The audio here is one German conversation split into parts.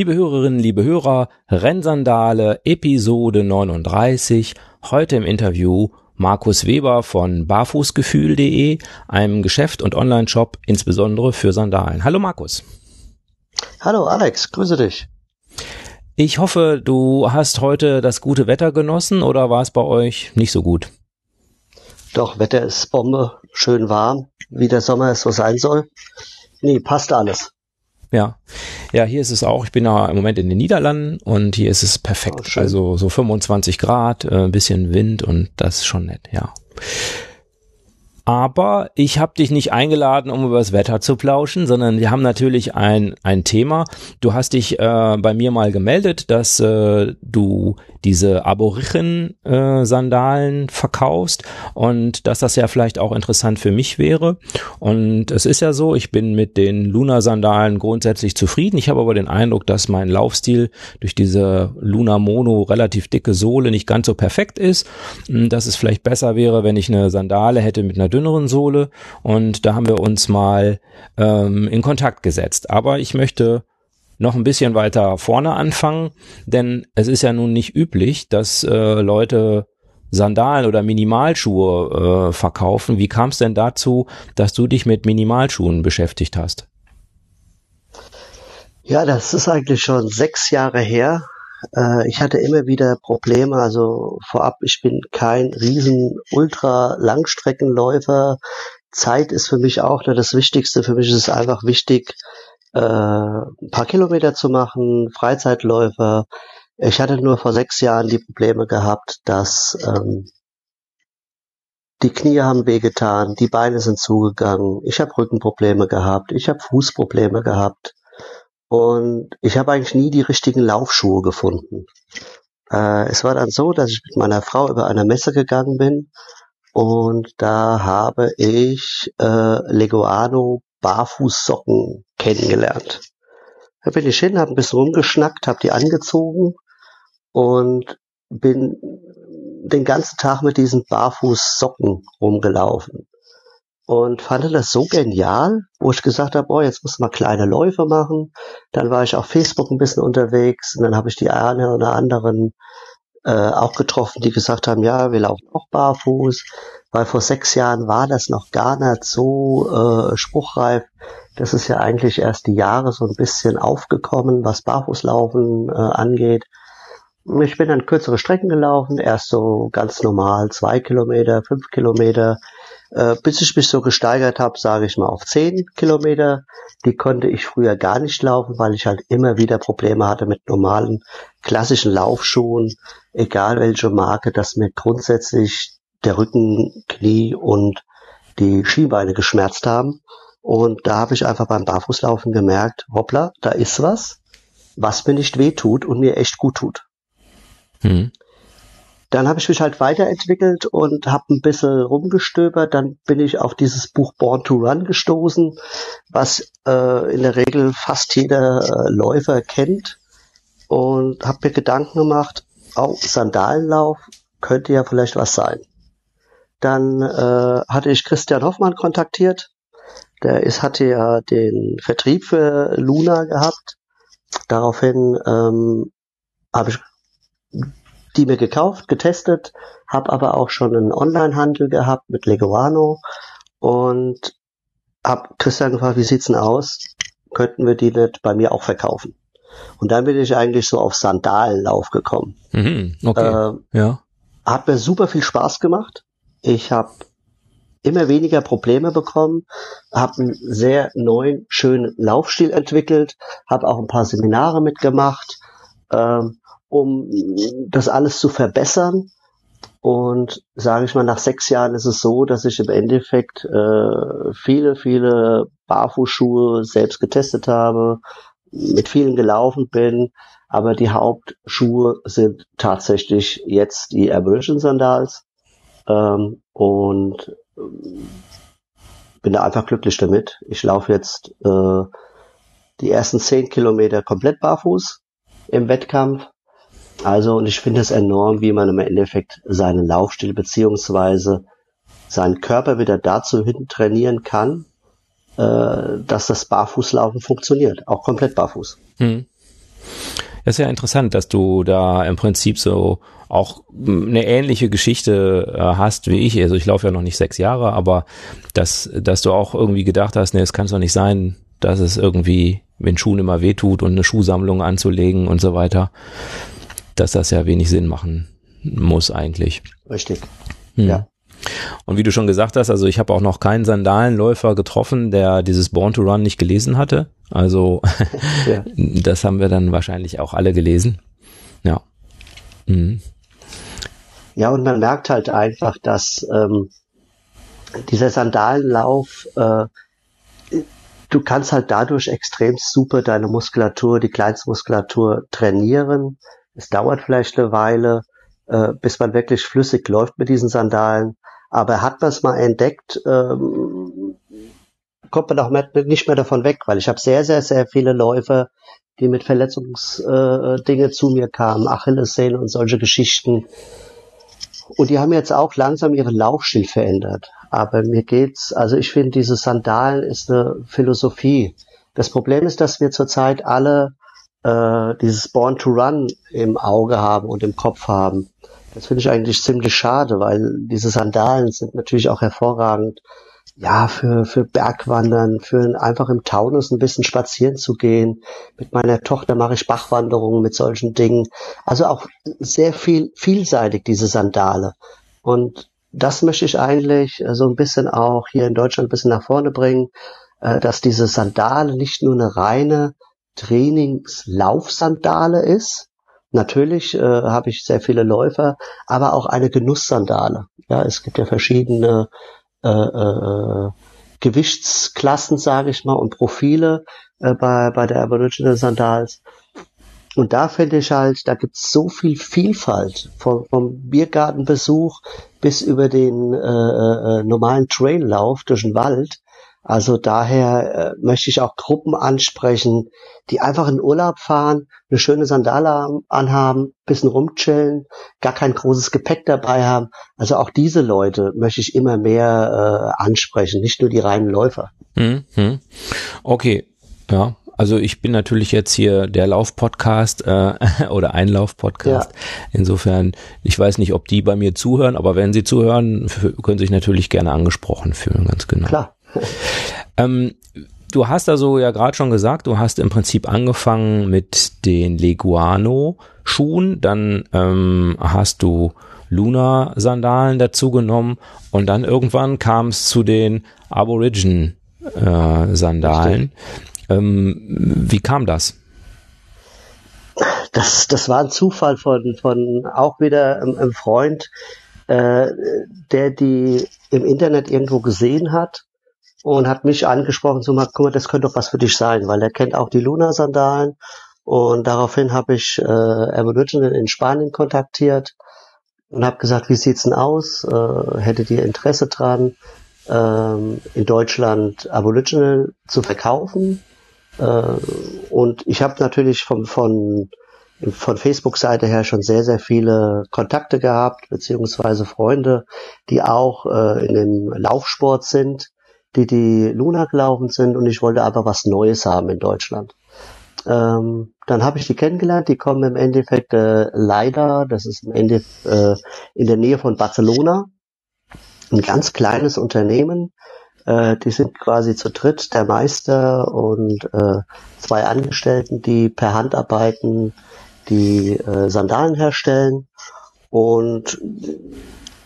Liebe Hörerinnen, liebe Hörer, Rennsandale, Episode 39. Heute im Interview Markus Weber von barfußgefühl.de, einem Geschäft und Online-Shop insbesondere für Sandalen. Hallo Markus. Hallo Alex, grüße dich. Ich hoffe, du hast heute das gute Wetter genossen oder war es bei euch nicht so gut? Doch, Wetter ist Bombe, schön warm, wie der Sommer es so sein soll. Nee, passt alles. Ja. Ja, hier ist es auch. Ich bin ja im Moment in den Niederlanden und hier ist es perfekt. Oh, also so 25 Grad, äh, ein bisschen Wind und das ist schon nett, ja. Aber ich habe dich nicht eingeladen, um über das Wetter zu plauschen, sondern wir haben natürlich ein, ein Thema. Du hast dich äh, bei mir mal gemeldet, dass äh, du diese Aborichen-Sandalen äh, verkaufst und dass das ja vielleicht auch interessant für mich wäre. Und es ist ja so, ich bin mit den Luna-Sandalen grundsätzlich zufrieden. Ich habe aber den Eindruck, dass mein Laufstil durch diese Luna Mono relativ dicke Sohle nicht ganz so perfekt ist. Dass es vielleicht besser wäre, wenn ich eine Sandale hätte mit einer dünneren Sohle. Und da haben wir uns mal ähm, in Kontakt gesetzt. Aber ich möchte noch ein bisschen weiter vorne anfangen, denn es ist ja nun nicht üblich, dass äh, Leute Sandalen oder Minimalschuhe äh, verkaufen. Wie kam es denn dazu, dass du dich mit Minimalschuhen beschäftigt hast? Ja, das ist eigentlich schon sechs Jahre her. Äh, ich hatte immer wieder Probleme. Also vorab, ich bin kein riesen Ultra-Langstreckenläufer. Zeit ist für mich auch nicht das Wichtigste. Für mich ist es einfach wichtig, äh, ein paar Kilometer zu machen, Freizeitläufer. Ich hatte nur vor sechs Jahren die Probleme gehabt, dass ähm, die Knie haben wehgetan, die Beine sind zugegangen, ich habe Rückenprobleme gehabt, ich habe Fußprobleme gehabt und ich habe eigentlich nie die richtigen Laufschuhe gefunden. Äh, es war dann so, dass ich mit meiner Frau über eine Messe gegangen bin und da habe ich äh, Leguano Barfußsocken kennengelernt. Da bin ich hin, habe ein bisschen rumgeschnackt, habe die angezogen und bin den ganzen Tag mit diesen Barfußsocken rumgelaufen und fand das so genial, wo ich gesagt habe, oh, jetzt muss man kleine Läufe machen. Dann war ich auf Facebook ein bisschen unterwegs und dann habe ich die eine oder anderen äh, auch getroffen, die gesagt haben, ja, wir laufen auch barfuß weil vor sechs Jahren war das noch gar nicht so äh, spruchreif. Das ist ja eigentlich erst die Jahre so ein bisschen aufgekommen, was Barfußlaufen äh, angeht. Ich bin dann kürzere Strecken gelaufen, erst so ganz normal zwei Kilometer, fünf Kilometer, äh, bis ich mich so gesteigert habe, sage ich mal, auf zehn Kilometer. Die konnte ich früher gar nicht laufen, weil ich halt immer wieder Probleme hatte mit normalen klassischen Laufschuhen, egal welche Marke, dass mir grundsätzlich der Rücken, Knie und die Schienbeine geschmerzt haben. Und da habe ich einfach beim Barfußlaufen gemerkt, hoppla, da ist was, was mir nicht weh tut und mir echt gut tut. Hm. Dann habe ich mich halt weiterentwickelt und habe ein bisschen rumgestöbert. Dann bin ich auf dieses Buch Born to Run gestoßen, was äh, in der Regel fast jeder äh, Läufer kennt. Und habe mir Gedanken gemacht, auch Sandalenlauf könnte ja vielleicht was sein. Dann äh, hatte ich Christian Hoffmann kontaktiert. Der ist, hatte ja den Vertrieb für Luna gehabt. Daraufhin ähm, habe ich die mir gekauft, getestet, habe aber auch schon einen Online-Handel gehabt mit Leguano und habe Christian gefragt, wie sieht's denn aus? Könnten wir die nicht bei mir auch verkaufen? Und dann bin ich eigentlich so auf Sandalenlauf gekommen. Mhm, okay. Äh, ja. Hat mir super viel Spaß gemacht. Ich habe immer weniger Probleme bekommen, habe einen sehr neuen, schönen Laufstil entwickelt, habe auch ein paar Seminare mitgemacht, ähm, um das alles zu verbessern. Und sage ich mal, nach sechs Jahren ist es so, dass ich im Endeffekt äh, viele, viele Barfußschuhe selbst getestet habe, mit vielen gelaufen bin, aber die Hauptschuhe sind tatsächlich jetzt die Aboriginal Sandals ähm, und ähm, bin da einfach glücklich damit. Ich laufe jetzt äh, die ersten zehn Kilometer komplett barfuß im Wettkampf. Also, und ich finde es enorm, wie man im Endeffekt seinen Laufstil beziehungsweise seinen Körper wieder dazu hin trainieren kann, äh, dass das Barfußlaufen funktioniert, auch komplett barfuß. Hm. Das ist ja interessant, dass du da im Prinzip so auch eine ähnliche Geschichte äh, hast wie ich. Also ich laufe ja noch nicht sechs Jahre, aber dass, dass du auch irgendwie gedacht hast, nee, es kann doch nicht sein, dass es irgendwie wenn Schuhen immer wehtut und eine Schuhsammlung anzulegen und so weiter, dass das ja wenig Sinn machen muss eigentlich. Richtig. Hm. Ja. Und wie du schon gesagt hast, also ich habe auch noch keinen Sandalenläufer getroffen, der dieses Born to Run nicht gelesen hatte. Also ja. das haben wir dann wahrscheinlich auch alle gelesen. Ja. Mhm. Ja, und man merkt halt einfach, dass ähm, dieser Sandalenlauf, äh, du kannst halt dadurch extrem super deine Muskulatur, die Kleinstmuskulatur trainieren. Es dauert vielleicht eine Weile, äh, bis man wirklich flüssig läuft mit diesen Sandalen. Aber hat man es mal entdeckt, ähm, kommt man auch nicht mehr davon weg, weil ich habe sehr, sehr, sehr viele Läufer, die mit Verletzungsdinge äh, zu mir kamen, Achillessehnen und solche Geschichten. Und die haben jetzt auch langsam ihren Laufstil verändert. Aber mir geht's, also ich finde, diese Sandalen ist eine Philosophie. Das Problem ist, dass wir zurzeit alle äh, dieses Born to Run im Auge haben und im Kopf haben. Das finde ich eigentlich ziemlich schade, weil diese Sandalen sind natürlich auch hervorragend, ja, für, für Bergwandern, für einfach im Taunus ein bisschen spazieren zu gehen. Mit meiner Tochter mache ich Bachwanderungen mit solchen Dingen. Also auch sehr viel, vielseitig, diese Sandale. Und das möchte ich eigentlich so ein bisschen auch hier in Deutschland ein bisschen nach vorne bringen, äh, dass diese Sandale nicht nur eine reine Trainingslaufsandale ist. Natürlich äh, habe ich sehr viele Läufer, aber auch eine Genusssandale. Ja, es gibt ja verschiedene äh, äh, Gewichtsklassen, sage ich mal, und Profile äh, bei, bei der Aboriginal Sandals. Und da finde ich halt, da gibt's so viel Vielfalt vom, vom Biergartenbesuch bis über den äh, äh, normalen Traillauf durch den Wald. Also daher äh, möchte ich auch Gruppen ansprechen, die einfach in Urlaub fahren, eine schöne Sandale anhaben, bisschen rumchillen, gar kein großes Gepäck dabei haben. Also auch diese Leute möchte ich immer mehr äh, ansprechen, nicht nur die reinen Läufer. Mhm. Okay, ja, also ich bin natürlich jetzt hier der Lauf-Podcast äh, oder Einlauf-Podcast. Ja. Insofern, ich weiß nicht, ob die bei mir zuhören, aber wenn sie zuhören, können sich natürlich gerne angesprochen fühlen, ganz genau. Klar. ähm, du hast also ja gerade schon gesagt, du hast im Prinzip angefangen mit den Leguano-Schuhen, dann ähm, hast du Luna-Sandalen dazu genommen und dann irgendwann kam es zu den Aborigin-Sandalen. Äh, ähm, wie kam das? Das, das war ein Zufall von, von auch wieder einem, Freund, äh, der die im Internet irgendwo gesehen hat und hat mich angesprochen, so mal, guck mal, das könnte doch was für dich sein, weil er kennt auch die Luna-Sandalen und daraufhin habe ich äh, Aboriginal in Spanien kontaktiert und habe gesagt, wie sieht's denn aus? Äh, hättet ihr Interesse dran, ähm, in Deutschland Aboriginal zu verkaufen? Äh, und ich habe natürlich vom, von, von Facebook-Seite her schon sehr, sehr viele Kontakte gehabt, beziehungsweise Freunde, die auch äh, in dem Laufsport sind, die die Luna gelaufen sind und ich wollte aber was Neues haben in Deutschland. Ähm, dann habe ich die kennengelernt, die kommen im Endeffekt äh, leider, das ist im Ende äh, in der Nähe von Barcelona, ein ganz kleines Unternehmen, äh, die sind quasi zu dritt, der Meister und äh, zwei Angestellten, die per Hand arbeiten, die äh, Sandalen herstellen. Und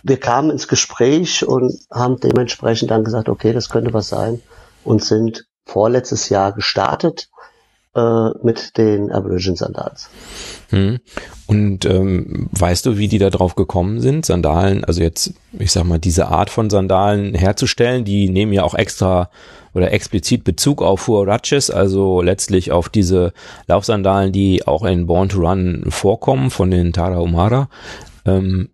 wir kamen ins Gespräch und haben dementsprechend dann gesagt, okay, das könnte was sein und sind vorletztes Jahr gestartet äh, mit den Aborigine Sandals. Hm. Und ähm, weißt du, wie die da drauf gekommen sind, Sandalen, also jetzt, ich sag mal, diese Art von Sandalen herzustellen? Die nehmen ja auch extra oder explizit Bezug auf Huaraches, also letztlich auf diese Laufsandalen, die auch in Born to Run vorkommen von den Tarahumara. Ähm,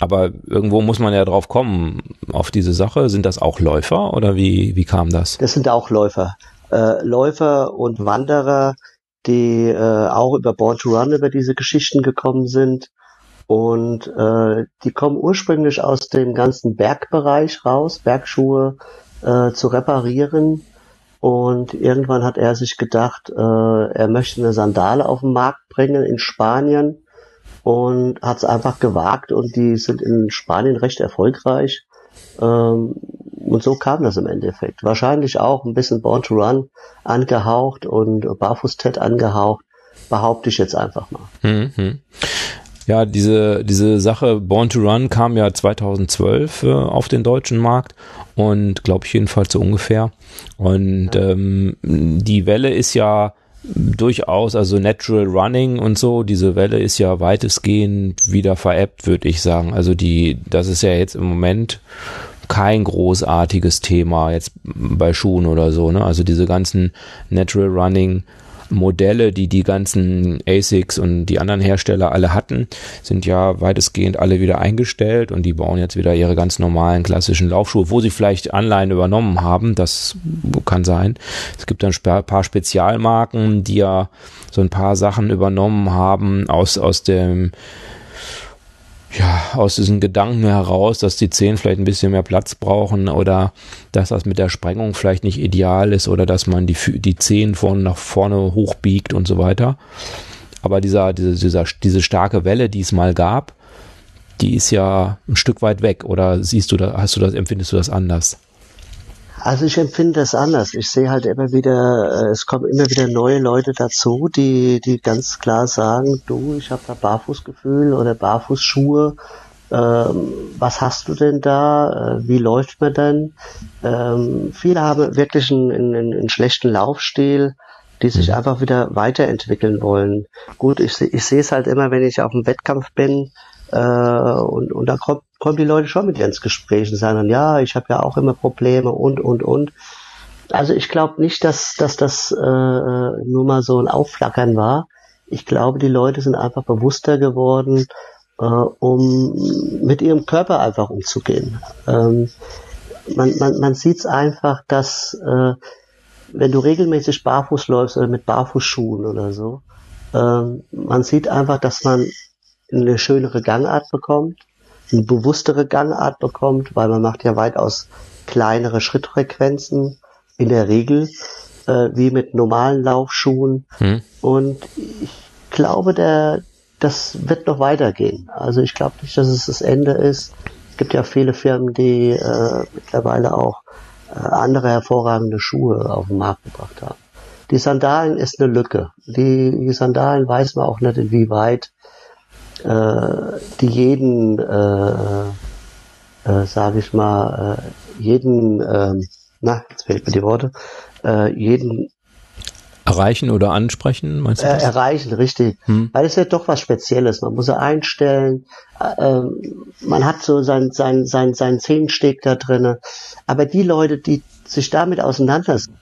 aber irgendwo muss man ja drauf kommen, auf diese Sache. Sind das auch Läufer oder wie, wie kam das? Das sind auch Läufer äh, Läufer und Wanderer, die äh, auch über Born to Run über diese Geschichten gekommen sind. Und äh, die kommen ursprünglich aus dem ganzen Bergbereich raus, Bergschuhe äh, zu reparieren. Und irgendwann hat er sich gedacht, äh, er möchte eine Sandale auf den Markt bringen in Spanien und hat es einfach gewagt und die sind in Spanien recht erfolgreich. Ähm, und so kam das im Endeffekt. Wahrscheinlich auch ein bisschen Born to Run angehaucht und Barfuß-Ted angehaucht, behaupte ich jetzt einfach mal. Mhm. Ja, diese, diese Sache Born to Run kam ja 2012 äh, auf den deutschen Markt und glaube ich jedenfalls so ungefähr. Und ähm, die Welle ist ja durchaus, also Natural Running und so, diese Welle ist ja weitestgehend wieder veräppt, würde ich sagen. Also die, das ist ja jetzt im Moment kein großartiges Thema jetzt bei Schuhen oder so, ne? Also diese ganzen Natural Running Modelle, die die ganzen ASICs und die anderen Hersteller alle hatten, sind ja weitestgehend alle wieder eingestellt und die bauen jetzt wieder ihre ganz normalen klassischen Laufschuhe, wo sie vielleicht Anleihen übernommen haben. Das kann sein. Es gibt dann ein paar Spezialmarken, die ja so ein paar Sachen übernommen haben aus, aus dem ja, aus diesen Gedanken heraus, dass die Zehen vielleicht ein bisschen mehr Platz brauchen oder dass das mit der Sprengung vielleicht nicht ideal ist oder dass man die, die Zehen von nach vorne hochbiegt und so weiter. Aber dieser, diese, dieser, diese starke Welle, die es mal gab, die ist ja ein Stück weit weg. Oder siehst du da, hast du das, empfindest du das anders? Also ich empfinde das anders. Ich sehe halt immer wieder, äh, es kommen immer wieder neue Leute dazu, die, die ganz klar sagen, du, ich habe da Barfußgefühl oder Barfußschuhe. Ähm, was hast du denn da? Äh, wie läuft man denn? Ähm, viele haben wirklich einen, einen, einen schlechten Laufstil, die sich mhm. einfach wieder weiterentwickeln wollen. Gut, ich, ich sehe es halt immer, wenn ich auf dem Wettkampf bin, äh, und, und da kommt, kommen die Leute schon mit ins Gespräch und sagen dann, ja, ich habe ja auch immer Probleme und, und, und. Also ich glaube nicht, dass, dass das äh, nur mal so ein Aufflackern war. Ich glaube, die Leute sind einfach bewusster geworden, äh, um mit ihrem Körper einfach umzugehen. Ähm, man man, man sieht es einfach, dass äh, wenn du regelmäßig barfuß läufst oder mit Barfußschuhen oder so, ähm, man sieht einfach, dass man eine schönere Gangart bekommt, eine bewusstere Gangart bekommt, weil man macht ja weitaus kleinere Schrittfrequenzen in der Regel, äh, wie mit normalen Laufschuhen. Hm. Und ich glaube, der, das wird noch weitergehen. Also ich glaube nicht, dass es das Ende ist. Es gibt ja viele Firmen, die äh, mittlerweile auch äh, andere hervorragende Schuhe auf den Markt gebracht haben. Die Sandalen ist eine Lücke. Die, die Sandalen weiß man auch nicht, inwieweit die jeden, äh, äh, sage ich mal, äh, jeden, äh, na, jetzt fehlt mir die Worte, äh, jeden Erreichen oder ansprechen, meinst du? Äh, erreichen, richtig. Hm. Weil es ja doch was Spezielles. Man muss er einstellen. Äh, man hat so sein, sein, sein, sein Zehensteg da drinne. Aber die Leute, die sich damit auseinandersetzen,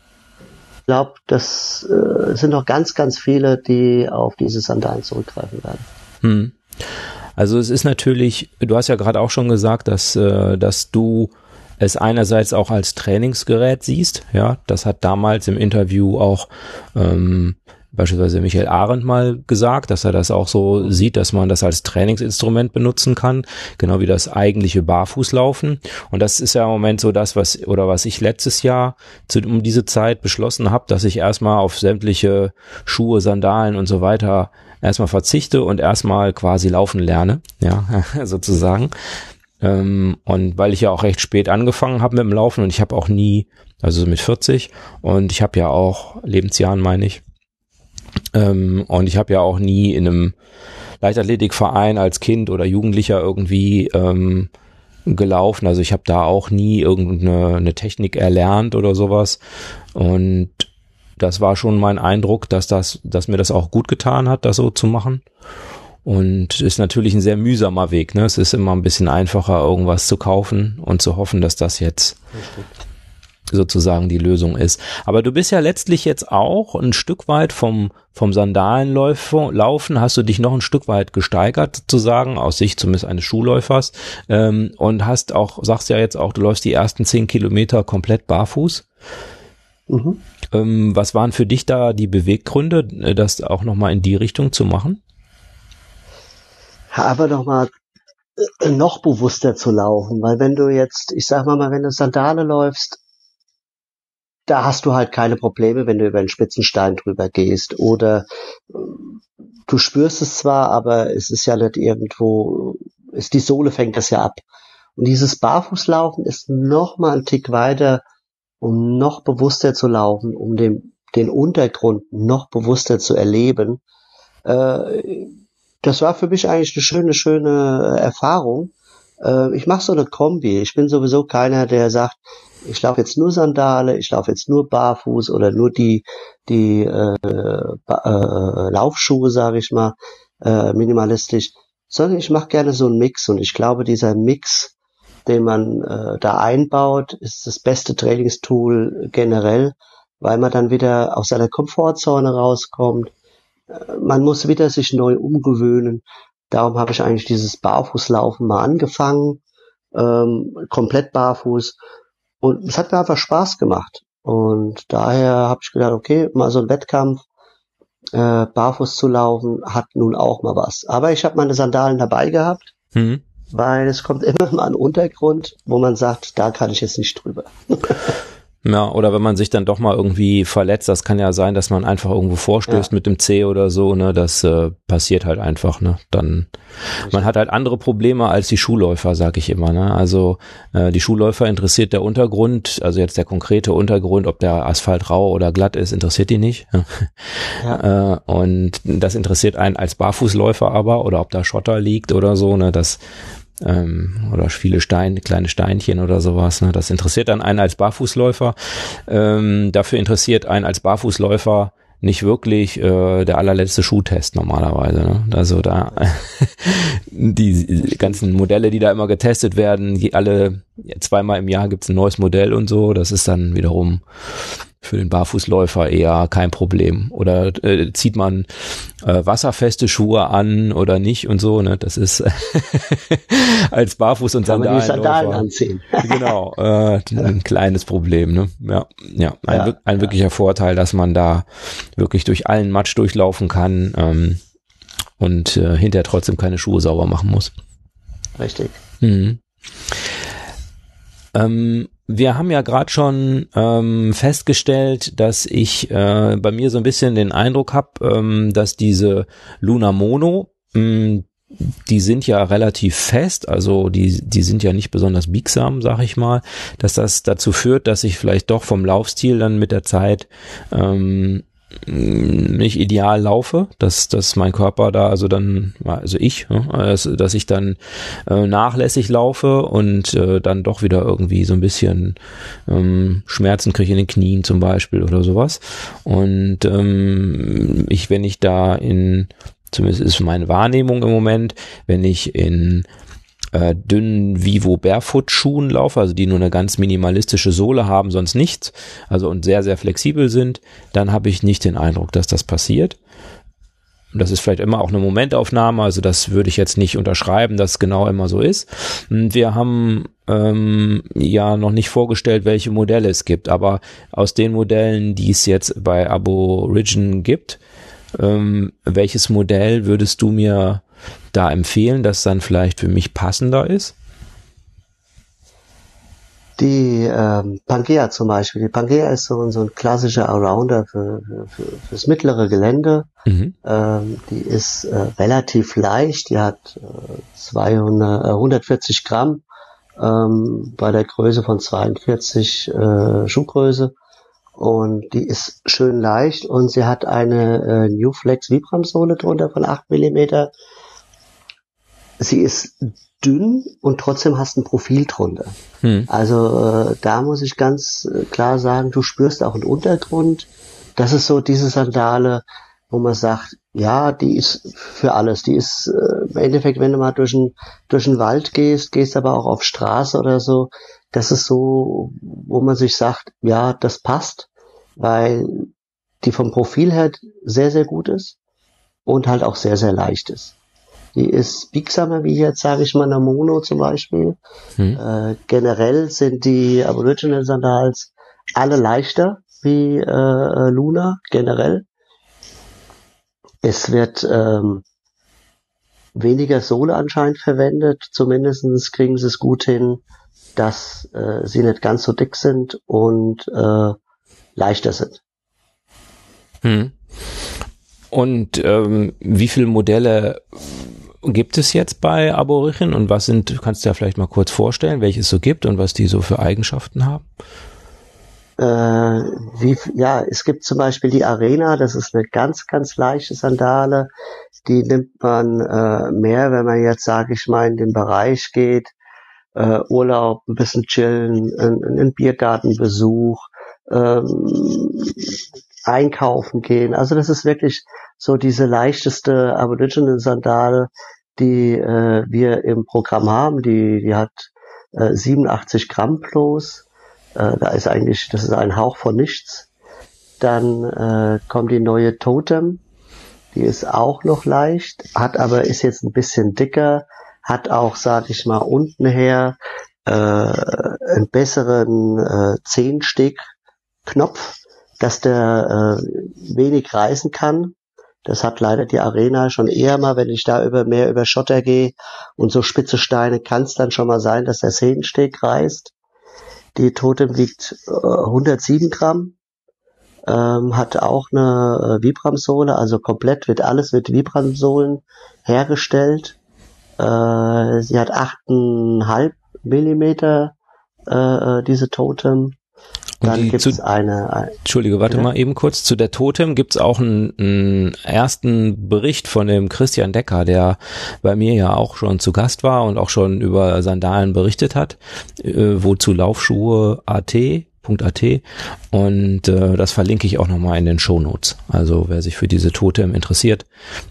ich glaube, das äh, sind noch ganz, ganz viele, die auf diese Sandalen zurückgreifen werden. Hm. Also es ist natürlich, du hast ja gerade auch schon gesagt, dass, äh, dass du es einerseits auch als Trainingsgerät siehst, ja, das hat damals im Interview auch ähm, beispielsweise Michael Arendt mal gesagt, dass er das auch so sieht, dass man das als Trainingsinstrument benutzen kann, genau wie das eigentliche Barfußlaufen. Und das ist ja im Moment so das, was oder was ich letztes Jahr zu, um diese Zeit beschlossen habe, dass ich erstmal auf sämtliche Schuhe, Sandalen und so weiter erstmal verzichte und erstmal quasi laufen lerne, ja, sozusagen. Ähm, und weil ich ja auch recht spät angefangen habe mit dem Laufen und ich habe auch nie, also mit 40 und ich habe ja auch Lebensjahren, meine ich. Ähm, und ich habe ja auch nie in einem Leichtathletikverein als Kind oder Jugendlicher irgendwie ähm, gelaufen. Also ich habe da auch nie irgendeine eine Technik erlernt oder sowas. Und das war schon mein Eindruck, dass das, dass mir das auch gut getan hat, das so zu machen. Und ist natürlich ein sehr mühsamer Weg. Ne? Es ist immer ein bisschen einfacher, irgendwas zu kaufen und zu hoffen, dass das jetzt Richtig. Sozusagen die Lösung ist. Aber du bist ja letztlich jetzt auch ein Stück weit vom, vom Sandalenlaufen, hast du dich noch ein Stück weit gesteigert, sozusagen, aus Sicht zumindest eines Schuhläufers, ähm, und hast auch, sagst ja jetzt auch, du läufst die ersten zehn Kilometer komplett barfuß. Mhm. Ähm, was waren für dich da die Beweggründe, äh, das auch nochmal in die Richtung zu machen? Aber nochmal äh, noch bewusster zu laufen, weil wenn du jetzt, ich sag mal, wenn du Sandale läufst, da hast du halt keine Probleme, wenn du über einen Spitzenstein drüber gehst. Oder du spürst es zwar, aber es ist ja nicht irgendwo, ist die Sohle fängt das ja ab. Und dieses Barfußlaufen ist noch mal ein Tick weiter, um noch bewusster zu laufen, um den, den Untergrund noch bewusster zu erleben. Äh, das war für mich eigentlich eine schöne, schöne Erfahrung. Äh, ich mache so eine Kombi. Ich bin sowieso keiner, der sagt, ich laufe jetzt nur Sandale, ich laufe jetzt nur barfuß oder nur die die äh, äh, Laufschuhe, sage ich mal, äh, minimalistisch, sondern ich mache gerne so einen Mix und ich glaube, dieser Mix, den man äh, da einbaut, ist das beste Trainingstool generell, weil man dann wieder aus seiner Komfortzone rauskommt. Äh, man muss wieder sich neu umgewöhnen. Darum habe ich eigentlich dieses Barfußlaufen mal angefangen, ähm, komplett barfuß und es hat mir einfach Spaß gemacht. Und daher habe ich gedacht, okay, mal so ein Wettkampf, äh, barfuß zu laufen, hat nun auch mal was. Aber ich habe meine Sandalen dabei gehabt, mhm. weil es kommt immer mal ein Untergrund, wo man sagt, da kann ich jetzt nicht drüber. Ja, oder wenn man sich dann doch mal irgendwie verletzt, das kann ja sein, dass man einfach irgendwo vorstößt ja. mit dem C oder so, ne, das äh, passiert halt einfach, ne, dann, man hat halt andere Probleme als die Schuhläufer, sag ich immer, ne, also äh, die Schuhläufer interessiert der Untergrund, also jetzt der konkrete Untergrund, ob der Asphalt rau oder glatt ist, interessiert die nicht, ja. äh, und das interessiert einen als Barfußläufer aber, oder ob da Schotter liegt oder so, ne, das ähm, oder viele Steine, kleine Steinchen oder sowas. Ne? Das interessiert dann einen als Barfußläufer. Ähm, dafür interessiert einen als Barfußläufer nicht wirklich äh, der allerletzte Schuhtest normalerweise. Ne? Also da die ganzen Modelle, die da immer getestet werden, alle zweimal im Jahr gibt's ein neues Modell und so. Das ist dann wiederum für den Barfußläufer eher kein Problem. Oder äh, zieht man äh, wasserfeste Schuhe an oder nicht und so, ne? Das ist als Barfuß und Sandalen. Sandalen anziehen. genau, äh, ein kleines Problem, ne? Ja, ja, ein, ja, ein wirklicher ja. Vorteil, dass man da wirklich durch allen Matsch durchlaufen kann ähm, und äh, hinterher trotzdem keine Schuhe sauber machen muss. Richtig. Mhm. Ähm, wir haben ja gerade schon ähm, festgestellt, dass ich äh, bei mir so ein bisschen den Eindruck habe, ähm, dass diese Luna Mono, mh, hm, die sind ja relativ fest, also die, die sind ja nicht besonders biegsam, sag ich mal, dass das dazu führt, dass ich vielleicht doch vom Laufstil dann mit der Zeit ähm, nicht ideal laufe, dass, dass mein Körper da, also dann, also ich, ne, dass ich dann äh, nachlässig laufe und äh, dann doch wieder irgendwie so ein bisschen ähm, Schmerzen kriege in den Knien zum Beispiel oder sowas. Und ähm, ich, wenn ich da in, zumindest ist meine Wahrnehmung im Moment, wenn ich in äh, dünnen Vivo Barefoot Schuhen laufe, also die nur eine ganz minimalistische Sohle haben, sonst nichts, also und sehr, sehr flexibel sind, dann habe ich nicht den Eindruck, dass das passiert. Das ist vielleicht immer auch eine Momentaufnahme, also das würde ich jetzt nicht unterschreiben, dass es genau immer so ist. Wir haben ähm, ja noch nicht vorgestellt, welche Modelle es gibt, aber aus den Modellen, die es jetzt bei Aborigin gibt, ähm, welches Modell würdest du mir da empfehlen, das dann vielleicht für mich passender ist? Die ähm, Pangea zum Beispiel. Die Pangea ist so, so ein klassischer Allrounder für, für, fürs mittlere Gelände. Mhm. Ähm, die ist äh, relativ leicht. Die hat äh, 200, äh, 140 Gramm ähm, bei der Größe von 42 äh, Schuhgröße. Und die ist schön leicht und sie hat eine äh, New Flex Vibram Sohle drunter von 8 Millimeter sie ist dünn und trotzdem hast ein Profil drunter. Hm. Also äh, da muss ich ganz äh, klar sagen, du spürst auch einen Untergrund. Das ist so diese Sandale, wo man sagt, ja, die ist für alles. Die ist äh, im Endeffekt, wenn du mal durch den durch den Wald gehst, gehst aber auch auf Straße oder so. Das ist so, wo man sich sagt, ja, das passt, weil die vom Profil her sehr sehr gut ist und halt auch sehr sehr leicht ist. Die ist biegsamer wie jetzt, sage ich mal, eine Mono zum Beispiel. Hm. Äh, generell sind die Aboriginal Sandals alle leichter wie äh, Luna, generell. Es wird ähm, weniger Sohle anscheinend verwendet. Zumindestens kriegen sie es gut hin, dass äh, sie nicht ganz so dick sind und äh, leichter sind. Hm. Und ähm, wie viele Modelle gibt es jetzt bei Aborigin und was sind, kannst du ja vielleicht mal kurz vorstellen, welche es so gibt und was die so für Eigenschaften haben? Äh, wie, ja, es gibt zum Beispiel die Arena, das ist eine ganz, ganz leichte Sandale. Die nimmt man äh, mehr, wenn man jetzt, sage ich mal, in den Bereich geht, äh, Urlaub, ein bisschen chillen, einen Biergartenbesuch, ähm, einkaufen gehen. Also das ist wirklich so diese leichteste Aboriginal-Sandale, die äh, wir im Programm haben. Die, die hat äh, 87 Gramm plus. Äh, da ist eigentlich, das ist ein Hauch von nichts. Dann äh, kommt die neue Totem. Die ist auch noch leicht, hat aber ist jetzt ein bisschen dicker, hat auch, sag ich mal, unten her äh, einen besseren äh, Zehnsteg-Knopf, dass der äh, wenig reißen kann. Das hat leider die Arena schon eher mal, wenn ich da über mehr über Schotter gehe und so spitze Steine, kann es dann schon mal sein, dass der Zehnsteg reißt. Die Totem wiegt äh, 107 Gramm, ähm, hat auch eine äh, Vibram-Sohle, also komplett wird alles mit Vibram-Sohlen hergestellt. Äh, sie hat 8,5 Millimeter äh, äh, diese Totem. Dann gibt es eine, eine. Entschuldige, warte ja. mal eben kurz. Zu der Totem gibt es auch einen, einen ersten Bericht von dem Christian Decker, der bei mir ja auch schon zu Gast war und auch schon über Sandalen berichtet hat, äh, wozu Laufschuhe AT .at und äh, das verlinke ich auch nochmal in den Shownotes. Also wer sich für diese Totem interessiert,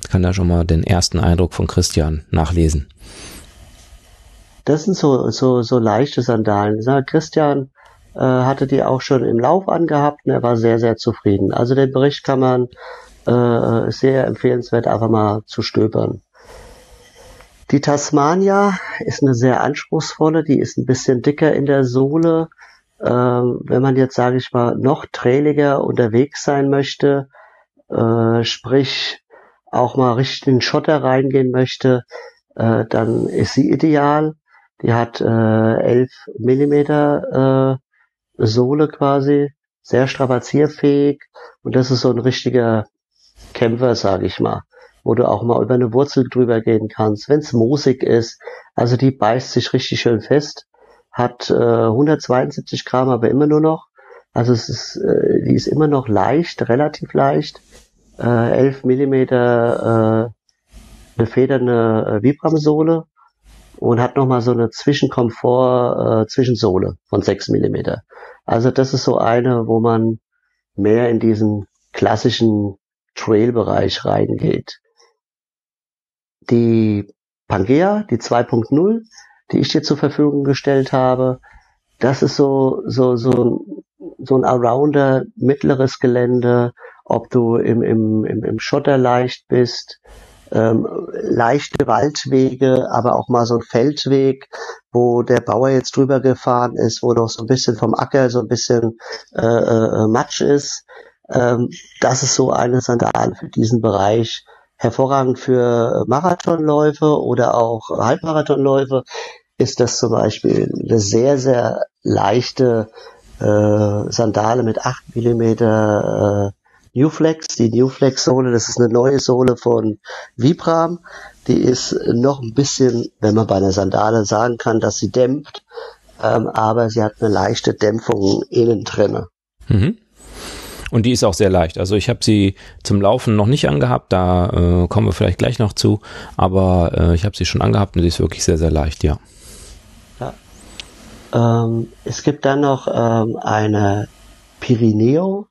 kann da schon mal den ersten Eindruck von Christian nachlesen. Das sind so, so, so leichte Sandalen. Christian äh, hatte die auch schon im Lauf angehabt und er war sehr, sehr zufrieden. Also den Bericht kann man äh, sehr empfehlenswert einfach mal zu stöbern. Die Tasmania ist eine sehr anspruchsvolle, die ist ein bisschen dicker in der Sohle. Ähm, wenn man jetzt, sage ich mal, noch trailiger unterwegs sein möchte, äh, sprich auch mal richtig in den Schotter reingehen möchte, äh, dann ist sie ideal. Die hat äh, 11 Millimeter äh, Sohle quasi, sehr strapazierfähig und das ist so ein richtiger Kämpfer, sage ich mal, wo du auch mal über eine Wurzel drüber gehen kannst, wenn es moosig ist. Also die beißt sich richtig schön fest, hat äh, 172 Gramm, aber immer nur noch. Also es ist, äh, die ist immer noch leicht, relativ leicht. Äh, 11 Millimeter äh, eine federne äh, Vibram-Sohle und hat nochmal so eine Zwischenkomfort, äh, Zwischensohle von 6 Millimeter. Also das ist so eine, wo man mehr in diesen klassischen Trail-Bereich reingeht. Die Pangea, die 2.0, die ich dir zur Verfügung gestellt habe, das ist so, so, so, so ein Arounder, mittleres Gelände, ob du im, im, im, im Schotter leicht bist, ähm, leichte Waldwege, aber auch mal so ein Feldweg, wo der Bauer jetzt drüber gefahren ist, wo noch so ein bisschen vom Acker so ein bisschen äh, äh, Matsch ist. Ähm, das ist so eine Sandale für diesen Bereich. Hervorragend für Marathonläufe oder auch Halbmarathonläufe ist das zum Beispiel eine sehr, sehr leichte äh, Sandale mit 8 Millimeter äh, Newflex, die Newflex Sohle, das ist eine neue Sohle von Vibram. Die ist noch ein bisschen, wenn man bei einer Sandale sagen kann, dass sie dämpft, ähm, aber sie hat eine leichte Dämpfung innen drinne. Mhm. Und die ist auch sehr leicht. Also ich habe sie zum Laufen noch nicht angehabt, da äh, kommen wir vielleicht gleich noch zu, aber äh, ich habe sie schon angehabt und die ist wirklich sehr, sehr leicht, ja. ja. Ähm, es gibt dann noch ähm, eine Pirineo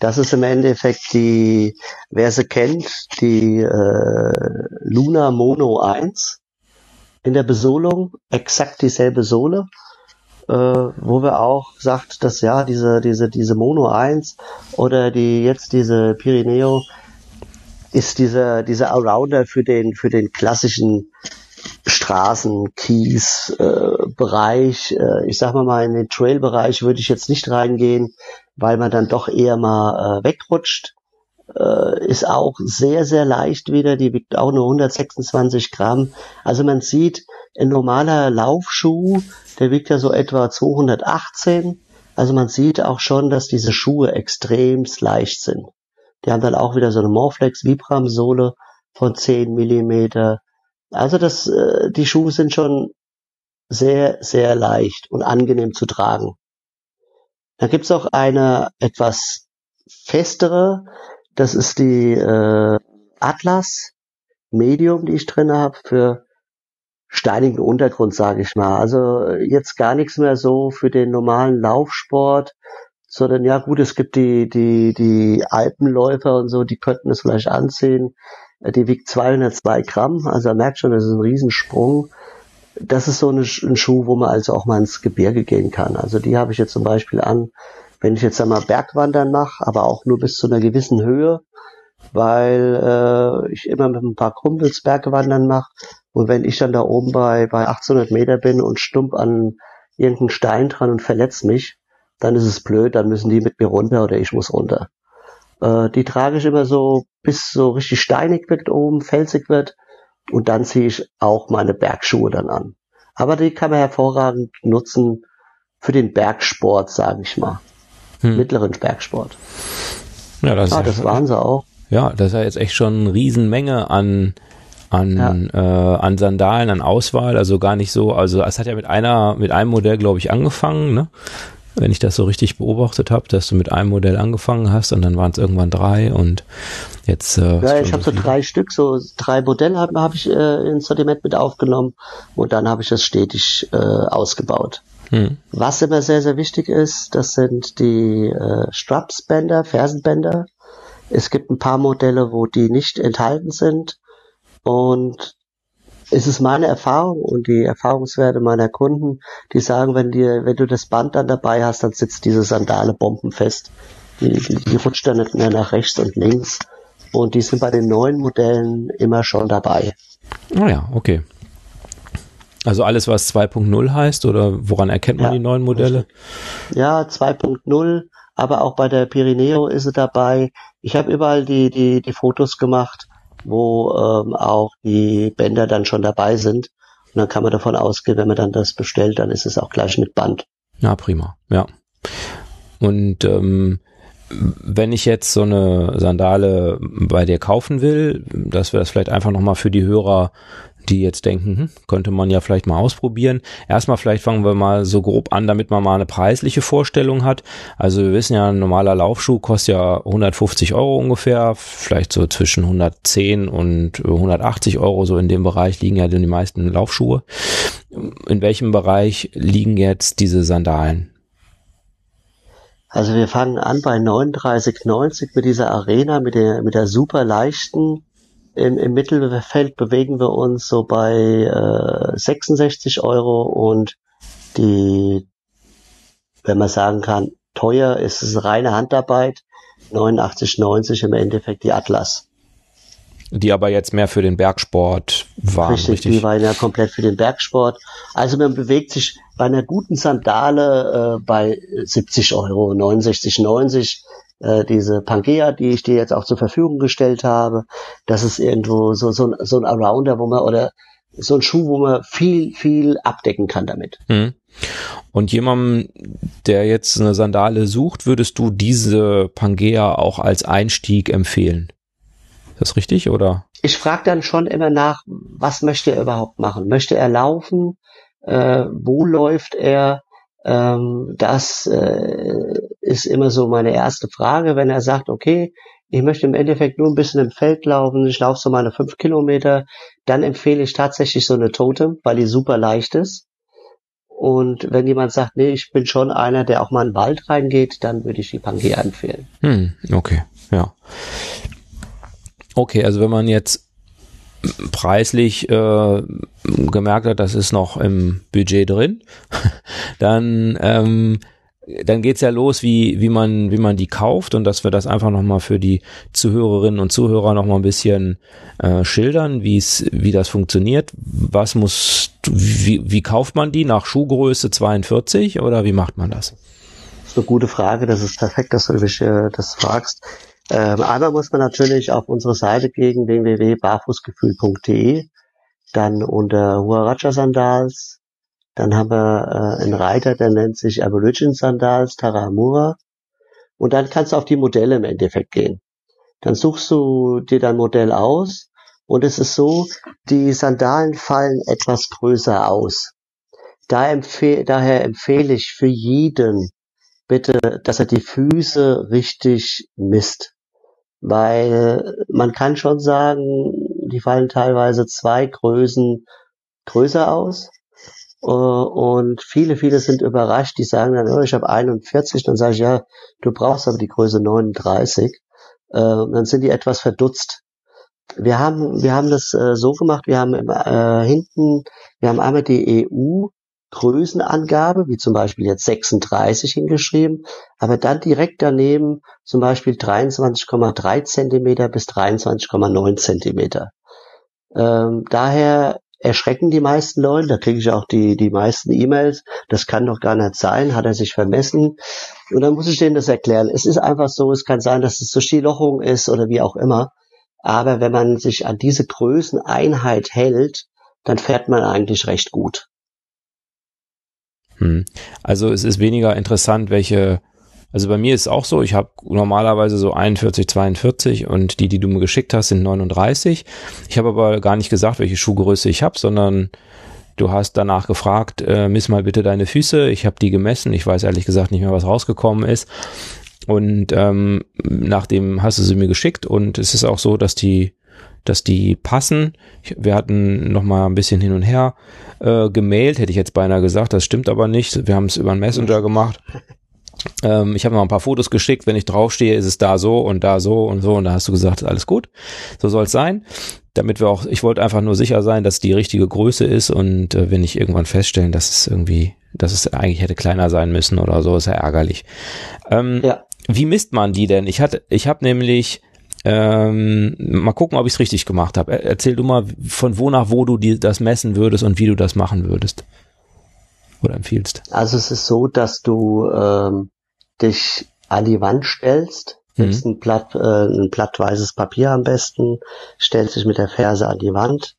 das ist im Endeffekt die, wer sie kennt, die äh, Luna Mono 1 in der Besolung, exakt dieselbe Sohle, äh, wo wir auch sagt, dass ja, diese, diese, diese Mono 1 oder die jetzt diese Pirineo ist dieser, dieser Allrounder für den, für den klassischen Straßen, Kies, äh, Bereich, äh, ich sag mal mal in den Trail-Bereich würde ich jetzt nicht reingehen, weil man dann doch eher mal äh, wegrutscht. Äh, ist auch sehr, sehr leicht wieder, die wiegt auch nur 126 Gramm. Also man sieht, ein normaler Laufschuh, der wiegt ja so etwa 218. Also man sieht auch schon, dass diese Schuhe extrem leicht sind. Die haben dann auch wieder so eine Morflex Vibram Sohle von 10 Millimeter. Also das, äh, die Schuhe sind schon sehr, sehr leicht und angenehm zu tragen. Dann gibt's auch eine etwas festere, das ist die äh, Atlas Medium, die ich drin habe für steinigen Untergrund, sage ich mal. Also jetzt gar nichts mehr so für den normalen Laufsport, sondern ja gut, es gibt die die die Alpenläufer und so, die könnten es vielleicht anziehen. Die wiegt 202 Gramm, also er merkt schon, das ist ein Riesensprung. Das ist so ein Schuh, wo man also auch mal ins Gebirge gehen kann. Also die habe ich jetzt zum Beispiel an, wenn ich jetzt einmal Bergwandern mache, aber auch nur bis zu einer gewissen Höhe, weil äh, ich immer mit ein paar Kumpels Bergwandern mache. Und wenn ich dann da oben bei, bei 1800 Meter bin und stump an irgendeinen Stein dran und verletzt mich, dann ist es blöd, dann müssen die mit mir runter oder ich muss runter. Äh, die trage ich immer so, bis so richtig steinig wird oben, felsig wird. Und dann ziehe ich auch meine Bergschuhe dann an. Aber die kann man hervorragend nutzen für den Bergsport, sage ich mal. Hm. Mittleren Bergsport. Ja, das, ah, das waren sie auch. Ja, das ist ja jetzt echt schon eine Riesenmenge an an, ja. äh, an Sandalen, an Auswahl, also gar nicht so, also es hat ja mit einer, mit einem Modell, glaube ich, angefangen, ne? Wenn ich das so richtig beobachtet habe, dass du mit einem Modell angefangen hast und dann waren es irgendwann drei und jetzt. Äh, ja, ich habe so drei Stück, so drei Modelle habe hab ich äh, ins Sortiment mit aufgenommen und dann habe ich das stetig äh, ausgebaut. Hm. Was immer sehr, sehr wichtig ist, das sind die äh, Strapsbänder, Fersenbänder. Es gibt ein paar Modelle, wo die nicht enthalten sind. Und es ist meine Erfahrung und die Erfahrungswerte meiner Kunden, die sagen, wenn dir, wenn du das Band dann dabei hast, dann sitzt diese Sandale bombenfest. Die, die, die rutscht dann nicht mehr nach rechts und links. Und die sind bei den neuen Modellen immer schon dabei. Oh ja, okay. Also alles, was 2.0 heißt oder woran erkennt man ja, die neuen Modelle? Ja, 2.0, aber auch bei der Pirineo ist sie dabei. Ich habe überall die, die, die Fotos gemacht, wo ähm, auch die Bänder dann schon dabei sind. Und dann kann man davon ausgehen, wenn man dann das bestellt, dann ist es auch gleich mit Band. Ja, prima, ja. Und ähm, wenn ich jetzt so eine Sandale bei dir kaufen will, dass wir das vielleicht einfach nochmal für die Hörer die jetzt denken, hm, könnte man ja vielleicht mal ausprobieren. Erstmal vielleicht fangen wir mal so grob an, damit man mal eine preisliche Vorstellung hat. Also wir wissen ja, ein normaler Laufschuh kostet ja 150 Euro ungefähr, vielleicht so zwischen 110 und 180 Euro, so in dem Bereich liegen ja die meisten Laufschuhe. In welchem Bereich liegen jetzt diese Sandalen? Also wir fangen an bei 39,90 mit dieser Arena, mit der, mit der super leichten im, im Mittelfeld bewegen wir uns so bei äh, 66 Euro und die, wenn man sagen kann, teuer ist es reine Handarbeit, 89,90 im Endeffekt die Atlas. Die aber jetzt mehr für den Bergsport waren. Richtig, richtig, die waren ja komplett für den Bergsport. Also man bewegt sich bei einer guten Sandale äh, bei 70 Euro, 69,90 äh, diese Pangea, die ich dir jetzt auch zur Verfügung gestellt habe, das ist irgendwo so, so, so ein Arounder, wo man, oder so ein Schuh, wo man viel, viel abdecken kann damit. Mhm. Und jemandem, der jetzt eine Sandale sucht, würdest du diese Pangea auch als Einstieg empfehlen? Ist das richtig oder? Ich frage dann schon immer nach, was möchte er überhaupt machen? Möchte er laufen? Äh, wo läuft er? Ähm, das äh, ist immer so meine erste Frage, wenn er sagt, okay, ich möchte im Endeffekt nur ein bisschen im Feld laufen, ich laufe so meine fünf Kilometer, dann empfehle ich tatsächlich so eine Totem, weil die super leicht ist. Und wenn jemand sagt, nee, ich bin schon einer, der auch mal in den Wald reingeht, dann würde ich die Pangea empfehlen. Hm, okay, ja. Okay, also wenn man jetzt preislich äh, gemerkt hat, das ist noch im Budget drin, dann ähm, dann geht's ja los, wie wie man wie man die kauft und dass wir das einfach noch mal für die Zuhörerinnen und Zuhörer noch mal ein bisschen äh, schildern, wie es wie das funktioniert. Was muss wie wie kauft man die nach Schuhgröße 42 oder wie macht man das? Das ist eine gute Frage. Das ist perfekt, dass du äh, das fragst. Ähm, einmal muss man natürlich auf unsere Seite gehen, www.barfußgefühl.de, dann unter Huaracha Sandals, Dann haben wir äh, einen Reiter, der nennt sich Aborigine Sandals, Taramura. Und dann kannst du auf die Modelle im Endeffekt gehen. Dann suchst du dir dein Modell aus und es ist so, die Sandalen fallen etwas größer aus. Da empfehl, daher empfehle ich für jeden bitte, dass er die Füße richtig misst. Weil man kann schon sagen, die fallen teilweise zwei Größen größer aus. Äh, und viele, viele sind überrascht, die sagen dann, oh, ich habe 41, dann sage ich, ja, du brauchst aber die Größe 39. Äh, dann sind die etwas verdutzt. Wir haben, wir haben das äh, so gemacht, wir haben hinten, wir haben einmal die EU Größenangabe, wie zum Beispiel jetzt 36 hingeschrieben, aber dann direkt daneben zum Beispiel 23,3 Zentimeter bis 23,9 Zentimeter. Ähm, daher erschrecken die meisten Leute, da kriege ich auch die, die meisten E-Mails, das kann doch gar nicht sein, hat er sich vermessen. Und dann muss ich denen das erklären. Es ist einfach so, es kann sein, dass es so Stilochung ist oder wie auch immer. Aber wenn man sich an diese Größeneinheit hält, dann fährt man eigentlich recht gut. Hm. Also es ist weniger interessant, welche also bei mir ist es auch so, ich habe normalerweise so 41, 42 und die, die du mir geschickt hast, sind 39. Ich habe aber gar nicht gesagt, welche Schuhgröße ich habe, sondern du hast danach gefragt, äh, miss mal bitte deine Füße. Ich habe die gemessen. Ich weiß ehrlich gesagt nicht mehr, was rausgekommen ist. Und ähm, nachdem hast du sie mir geschickt und es ist auch so, dass die dass die passen. Wir hatten noch mal ein bisschen hin und her äh, gemailt, hätte ich jetzt beinahe gesagt. Das stimmt aber nicht. Wir haben es über einen Messenger gemacht. Ähm, ich habe noch ein paar Fotos geschickt. Wenn ich draufstehe, ist es da so und da so und so. Und da hast du gesagt, alles gut. So soll es sein. Damit wir auch, ich wollte einfach nur sicher sein, dass die richtige Größe ist und äh, wenn ich irgendwann feststellen, dass es irgendwie, dass es eigentlich hätte kleiner sein müssen oder so, ist ja ärgerlich. Ähm, ja. Wie misst man die denn? Ich hatte, ich habe nämlich ähm, mal gucken, ob ich es richtig gemacht habe. Erzähl du mal, von wo nach wo du die, das messen würdest und wie du das machen würdest oder empfiehlst? Also es ist so, dass du ähm, dich an die Wand stellst, nimmst mhm. ein Blatt, äh, ein Blatt weißes Papier am besten, stellst dich mit der Ferse an die Wand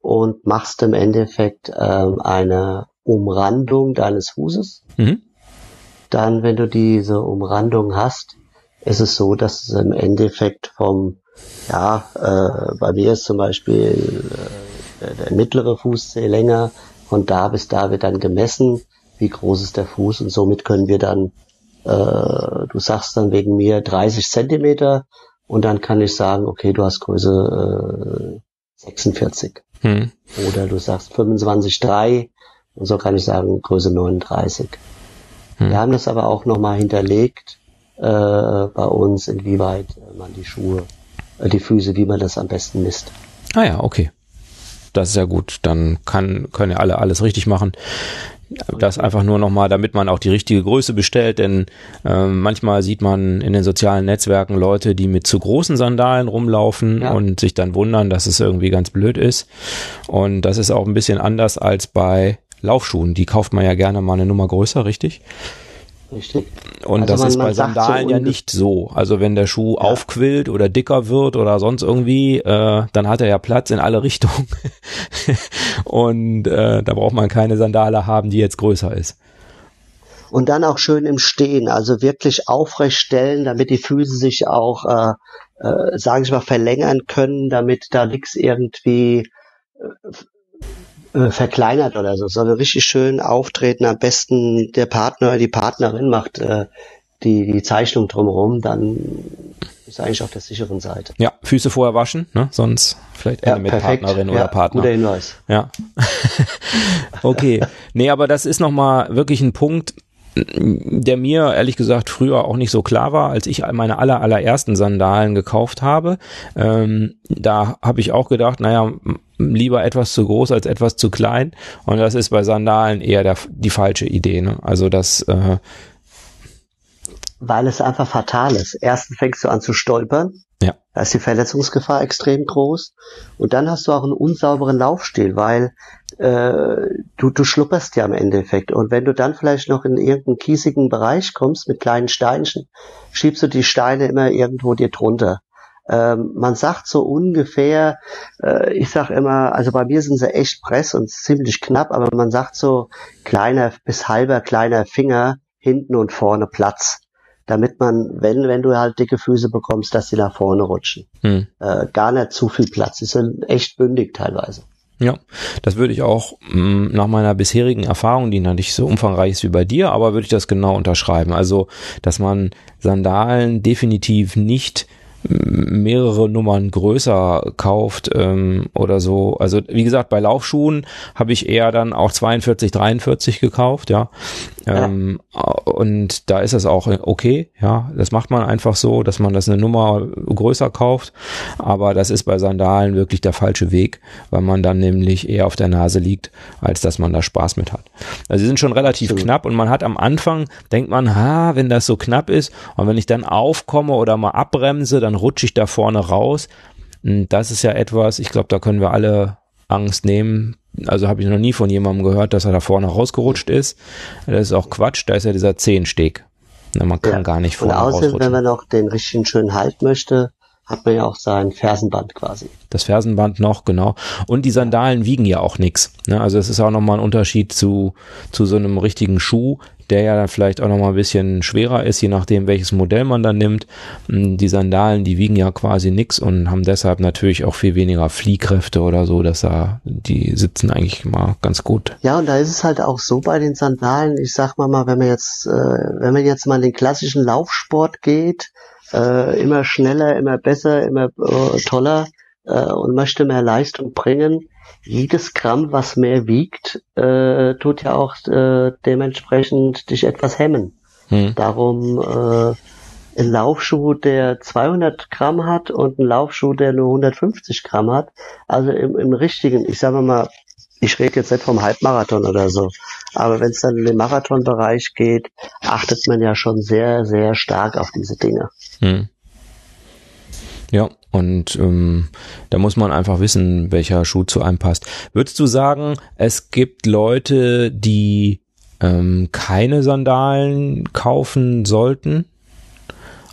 und machst im Endeffekt ähm, eine Umrandung deines Fußes. Mhm. Dann, wenn du diese Umrandung hast, ist es so, dass es im Endeffekt vom, ja, äh, bei mir ist zum Beispiel äh, der mittlere Fußzeh länger, von da bis da wird dann gemessen, wie groß ist der Fuß und somit können wir dann, äh, du sagst dann wegen mir 30 Zentimeter und dann kann ich sagen, okay, du hast Größe äh, 46. Hm. Oder du sagst 25,3 und so kann ich sagen Größe 39. Hm. Wir haben das aber auch nochmal hinterlegt äh, bei uns, inwieweit man die Schuhe, äh, die Füße, wie man das am besten misst. Ah ja, okay das ist ja gut. Dann kann, können ja alle alles richtig machen. Das einfach nur nochmal, damit man auch die richtige Größe bestellt, denn äh, manchmal sieht man in den sozialen Netzwerken Leute, die mit zu großen Sandalen rumlaufen ja. und sich dann wundern, dass es irgendwie ganz blöd ist. Und das ist auch ein bisschen anders als bei Laufschuhen. Die kauft man ja gerne mal eine Nummer größer, richtig? Richtig. Und also das man, ist bei Sandalen so ja nicht so. Also wenn der Schuh ja. aufquillt oder dicker wird oder sonst irgendwie, äh, dann hat er ja Platz in alle Richtungen. und äh, da braucht man keine Sandale haben, die jetzt größer ist. Und dann auch schön im Stehen, also wirklich aufrecht stellen, damit die Füße sich auch, äh, äh, sage ich mal, verlängern können, damit da nichts irgendwie äh, verkleinert oder so, sondern richtig schön auftreten. Am besten der Partner oder die Partnerin macht äh, die, die Zeichnung drumherum, dann ist eigentlich auf der sicheren Seite. Ja, Füße vorher waschen, ne? sonst vielleicht ja, mit perfekt. Partnerin oder ja, Partner. Guter Hinweis. Ja. okay. Nee, aber das ist nochmal wirklich ein Punkt, der mir ehrlich gesagt früher auch nicht so klar war, als ich meine aller allerersten Sandalen gekauft habe. Ähm, da habe ich auch gedacht, naja, lieber etwas zu groß als etwas zu klein. Und das ist bei Sandalen eher der, die falsche Idee. Ne? Also das äh, weil es einfach fatal ist. Erstens fängst du an zu stolpern. Ja. Da ist die Verletzungsgefahr extrem groß. Und dann hast du auch einen unsauberen Laufstil, weil äh, du, du schlupperst ja im Endeffekt. Und wenn du dann vielleicht noch in irgendeinen kiesigen Bereich kommst mit kleinen Steinchen, schiebst du die Steine immer irgendwo dir drunter. Äh, Ähm, man sagt so ungefähr, äh, ich sag immer, also bei mir sind sie echt press und ziemlich knapp, aber man sagt so kleiner bis halber kleiner Finger hinten und vorne Platz damit man, wenn, wenn du halt dicke Füße bekommst, dass sie nach vorne rutschen. Hm. Äh, gar nicht zu viel Platz. Die sind echt bündig teilweise. Ja, das würde ich auch mh, mm, nach meiner bisherigen Erfahrung, die noch nicht so umfangreich ist wie bei dir, aber würde ich das genau unterschreiben. Also, dass man Sandalen definitiv nicht mehrere Nummern größer kauft ähm, oder so. Also wie gesagt, bei Laufschuhen habe ich eher dann auch 42, 43 gekauft, ja. Ähm, Und da ist es auch okay, ja. Das macht man einfach so, dass man das eine Nummer größer kauft. Aber das ist bei Sandalen wirklich der falsche Weg, weil man dann nämlich eher auf der Nase liegt, als dass man da Spaß mit hat. Also sie sind schon relativ Absolut. knapp und man hat am Anfang, denkt man, ha, wenn das so knapp ist und wenn ich dann aufkomme oder mal abbremse, dann dann rutsche ich da vorne raus. Das ist ja etwas, ich glaube, da können wir alle Angst nehmen. Also habe ich noch nie von jemandem gehört, dass er da vorne rausgerutscht ist. Das ist auch Quatsch, da ist ja dieser Zehensteg. Man kann ja. gar nicht vorne Und außerdem, wenn man noch den richtigen schönen Halt möchte, hat man ja auch sein Fersenband quasi. Das Fersenband noch, genau. Und die Sandalen wiegen ja auch nichts. Ne? Also es ist auch nochmal ein Unterschied zu, zu so einem richtigen Schuh, der ja dann vielleicht auch nochmal ein bisschen schwerer ist, je nachdem, welches Modell man dann nimmt. Hm, die Sandalen, die wiegen ja quasi nichts und haben deshalb natürlich auch viel weniger Fliehkräfte oder so, dass da, die sitzen eigentlich mal ganz gut. Ja, und da ist es halt auch so bei den Sandalen, ich sag mal mal, wenn man jetzt, äh, wenn man jetzt mal in den klassischen Laufsport geht, äh, immer schneller, immer besser, immer äh, toller und möchte mehr Leistung bringen, jedes Gramm, was mehr wiegt, äh, tut ja auch äh, dementsprechend dich etwas hemmen. Hm. Darum äh, ein Laufschuh, der 200 Gramm hat und ein Laufschuh, der nur 150 Gramm hat, also im, im richtigen, ich sage mal, ich rede jetzt nicht vom Halbmarathon oder so, aber wenn es dann in den Marathonbereich geht, achtet man ja schon sehr, sehr stark auf diese Dinge. Hm. Ja, und ähm, da muss man einfach wissen, welcher Schuh zu einem passt. Würdest du sagen, es gibt Leute, die ähm, keine Sandalen kaufen sollten?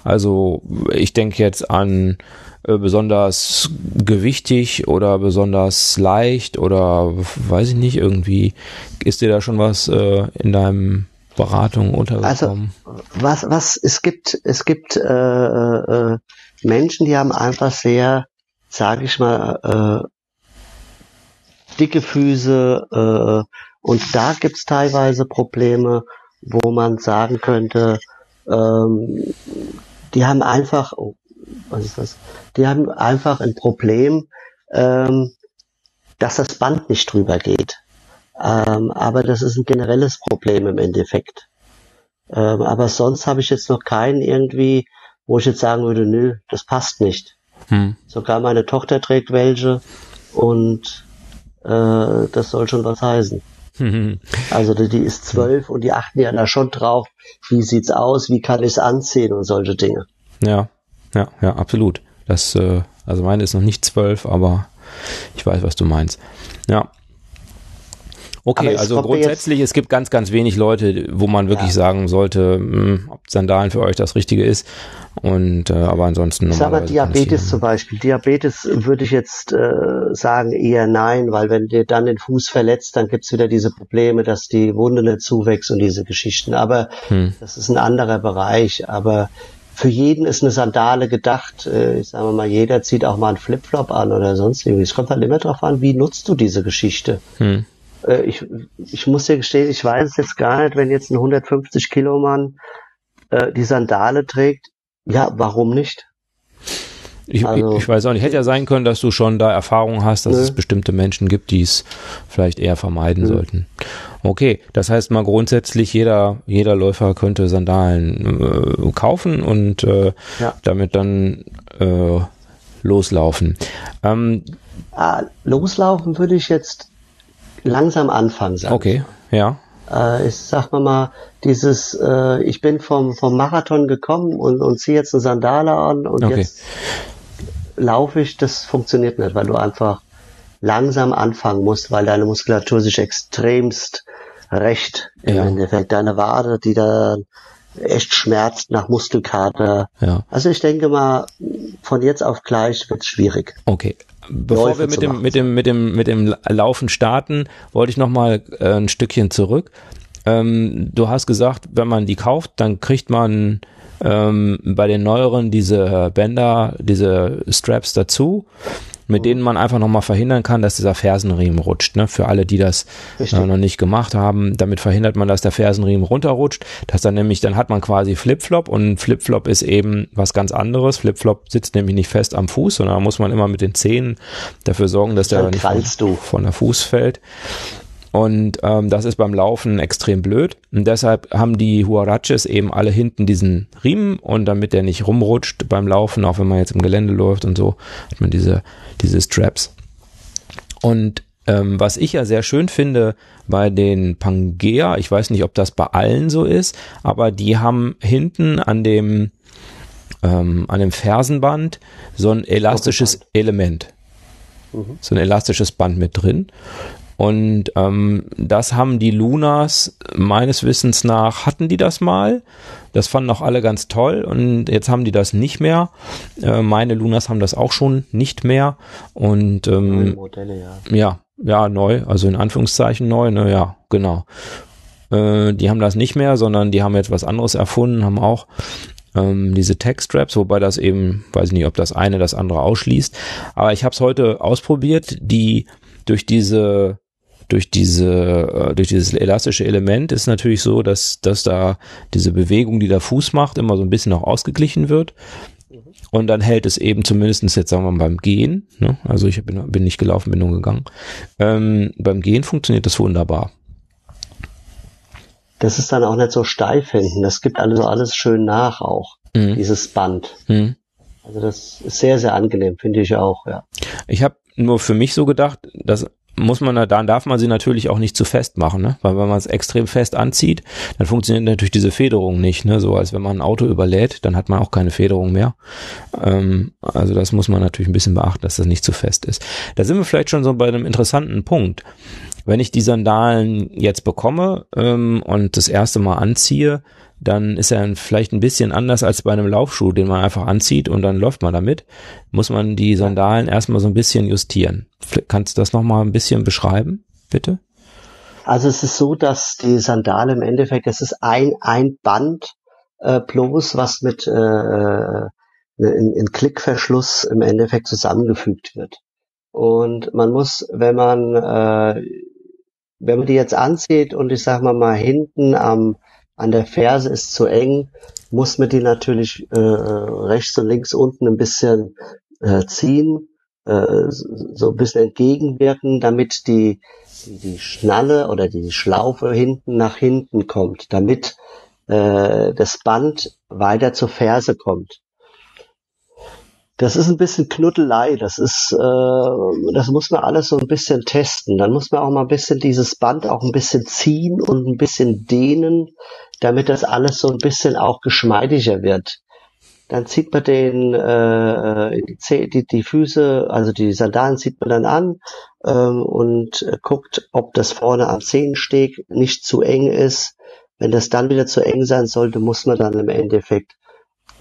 Also ich denke jetzt an äh, besonders gewichtig oder besonders leicht oder weiß ich nicht, irgendwie ist dir da schon was äh, in deinem Beratung untergekommen? Also was, was es gibt, es gibt äh, äh, Menschen, die haben einfach sehr, sage ich mal, äh, dicke Füße äh, und da gibt's teilweise Probleme, wo man sagen könnte, ähm, die haben einfach, oh, was ist das? Die haben einfach ein Problem, ähm, dass das Band nicht drüber geht. Ähm, aber das ist ein generelles Problem im Endeffekt. Ähm, aber sonst habe ich jetzt noch keinen irgendwie wo ich jetzt sagen würde, nö, das passt nicht. Hm. Sogar meine Tochter trägt welche und äh, das soll schon was heißen. Also die, die ist zwölf und die achten ja da schon drauf, wie sieht's aus, wie kann ich es anziehen und solche Dinge. Ja, ja, ja, absolut. Das, äh, also meine ist noch nicht zwölf, aber ich weiß, was du meinst. Ja. Okay, also grundsätzlich, es gibt ganz, ganz wenig Leute, wo man wirklich ja. sagen sollte, mh, hm, ob Sandalen für euch das Richtige ist. Und äh, aber ansonsten. Ich sag mal Diabetes zum Beispiel. Diabetes würde ich jetzt äh, sagen eher nein, weil wenn dir dann den Fuß verletzt, dann gibt's wieder diese Probleme, dass die Wunde nicht zuwächst und diese Geschichten. Aber hm. das ist ein anderer Bereich. Aber für jeden ist eine Sandale gedacht. Äh, ich sage mal, jeder zieht auch mal einen Flipflop an oder sonst irgendwie. Es kommt halt immer darauf an, wie nutzt du diese Geschichte. Hm. Äh, ich, ich muss dir gestehen, ich weiß jetzt gar nicht, wenn jetzt ein 150 Kilo Mann äh, die Sandale trägt, ja, warum nicht? Ich, also, ich, weiß auch nicht. Hätte ja sein können, dass du schon da Erfahrung hast, dass ne. es bestimmte Menschen gibt, die es vielleicht eher vermeiden ne. sollten. Okay, das heißt mal grundsätzlich jeder jeder Läufer könnte Sandalen äh, kaufen und äh, ja. damit dann äh, loslaufen. Ähm, ah, loslaufen würde ich jetzt langsam anfangen. Sagen. Okay, ja äh, ich sag mal mal, dieses, äh, ich bin vom, vom Marathon gekommen und, und ziehe jetzt eine Sandale an und okay. jetzt laufe ich, das funktioniert nicht, weil du einfach langsam anfangen musst, weil deine Muskulatur sich extremst recht im ja. Endeffekt. Deine Wade, die da echt schmerzt nach Muskelkater. Ja. Also ich denke mal, von jetzt auf gleich wird es schwierig. Okay. Bevor wir mit dem, mit dem, mit dem, mit dem Laufen starten, wollte ich noch mal äh, ein Stückchen zurück. Ähm, du hast gesagt, wenn man die kauft, dann kriegt man ähm, bei den neueren diese Bänder, diese Straps dazu mit denen man einfach nochmal verhindern kann, dass dieser Fersenriemen rutscht. Ne? Für alle, die das äh, noch nicht gemacht haben, damit verhindert man, dass der Fersenriemen runterrutscht. Das dann nämlich, dann hat man quasi Flipflop und Flipflop ist eben was ganz anderes. Flipflop sitzt nämlich nicht fest am Fuß, sondern da muss man immer mit den Zähnen dafür sorgen, dass der nicht von, von der Fuß fällt. Und ähm, das ist beim Laufen extrem blöd. Und deshalb haben die Huaraches eben alle hinten diesen Riemen und damit der nicht rumrutscht beim Laufen, auch wenn man jetzt im Gelände läuft und so, hat man diese, diese Straps. Und ähm, was ich ja sehr schön finde bei den Pangea, ich weiß nicht, ob das bei allen so ist, aber die haben hinten an dem ähm, an dem Fersenband so ein elastisches Element. Mhm. So ein elastisches Band mit drin. Und ähm, das haben die Lunas meines Wissens nach, hatten die das mal. Das fanden auch alle ganz toll und jetzt haben die das nicht mehr. Äh, meine Lunas haben das auch schon nicht mehr. Und ähm, Modelle, ja. ja, ja, neu, also in Anführungszeichen neu, ne, ja, genau. Äh, die haben das nicht mehr, sondern die haben jetzt was anderes erfunden, haben auch ähm, diese Tech-Straps, wobei das eben, weiß ich nicht, ob das eine das andere ausschließt. Aber ich habe es heute ausprobiert, die durch diese durch diese, äh, durch dieses elastische Element ist natürlich so, dass, dass da diese Bewegung, die der Fuß macht, immer so ein bisschen auch ausgeglichen wird. Und dann hält es eben zumindestens jetzt sagen wir mal beim Gehen, ne? also ich bin, bin nicht gelaufen, bin nur gegangen. Ähm, beim Gehen funktioniert das wunderbar. Das ist dann auch nicht so steif hinten. Das gibt also alles schön nach auch, mhm. dieses Band. Mhm. Also das ist sehr, sehr angenehm, finde ich auch, ja. Ich habe nur für mich so gedacht, dass muss man, dann darf man sie natürlich auch nicht zu fest machen, ne? Weil wenn man es extrem fest anzieht, dann funktioniert natürlich diese Federung nicht, ne? So als wenn man ein Auto überlädt, dann hat man auch keine Federung mehr. Ähm, also das muss man natürlich ein bisschen beachten, dass das nicht zu fest ist. Da sind wir vielleicht schon so bei einem interessanten Punkt. Wenn ich die Sandalen jetzt bekomme ähm, und das erste Mal anziehe, dann ist er vielleicht ein bisschen anders als bei einem Laufschuh, den man einfach anzieht und dann läuft man damit. Muss man die Sandalen erstmal so ein bisschen justieren. Kannst du das nochmal ein bisschen beschreiben, bitte? Also es ist so, dass die Sandale im Endeffekt, es ist ein, ein Band äh, bloß, was mit äh, äh in, in Klickverschluss im Endeffekt zusammengefügt wird. Und man muss, wenn man äh, wenn man die jetzt anzieht und ich sag mal mal hinten am an der Ferse ist zu eng, muss man die natürlich äh, rechts und links unten ein bisschen äh, ziehen, äh, so ein bisschen entgegenwirken, damit die, die, Schnalle oder die Schlaufe hinten nach hinten kommt, damit äh, das Band weiter zur Ferse kommt. Das ist ein bisschen Knuddelei. Das ist, äh, das muss man alles so ein bisschen testen. Dann muss man auch mal ein bisschen dieses Band auch ein bisschen ziehen und ein bisschen dehnen, damit das alles so ein bisschen auch geschmeidiger wird. Dann zieht man den äh, die, die, die Füße, also die Sandalen zieht man dann an ähm, und guckt, ob das vorne am Zehensteg nicht zu eng ist. Wenn das dann wieder zu eng sein sollte, muss man dann im Endeffekt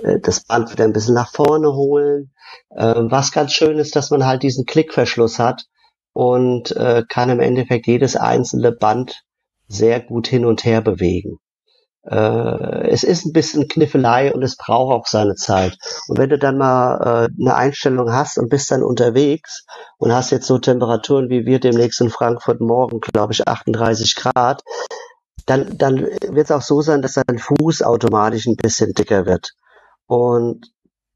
äh, das Band wieder ein bisschen nach vorne holen. Ähm, was ganz schön ist, dass man halt diesen Klickverschluss hat und äh, kann im Endeffekt jedes einzelne Band sehr gut hin und her bewegen. Äh, es ist ein bisschen Kniffelei und es braucht auch seine Zeit. Und wenn du dann mal äh, eine Einstellung hast und bist dann unterwegs und hast jetzt so Temperaturen wie wir demnächst in Frankfurt morgen, glaube ich, 38 Grad, dann, dann wird es auch so sein, dass dein Fuß automatisch ein bisschen dicker wird. Und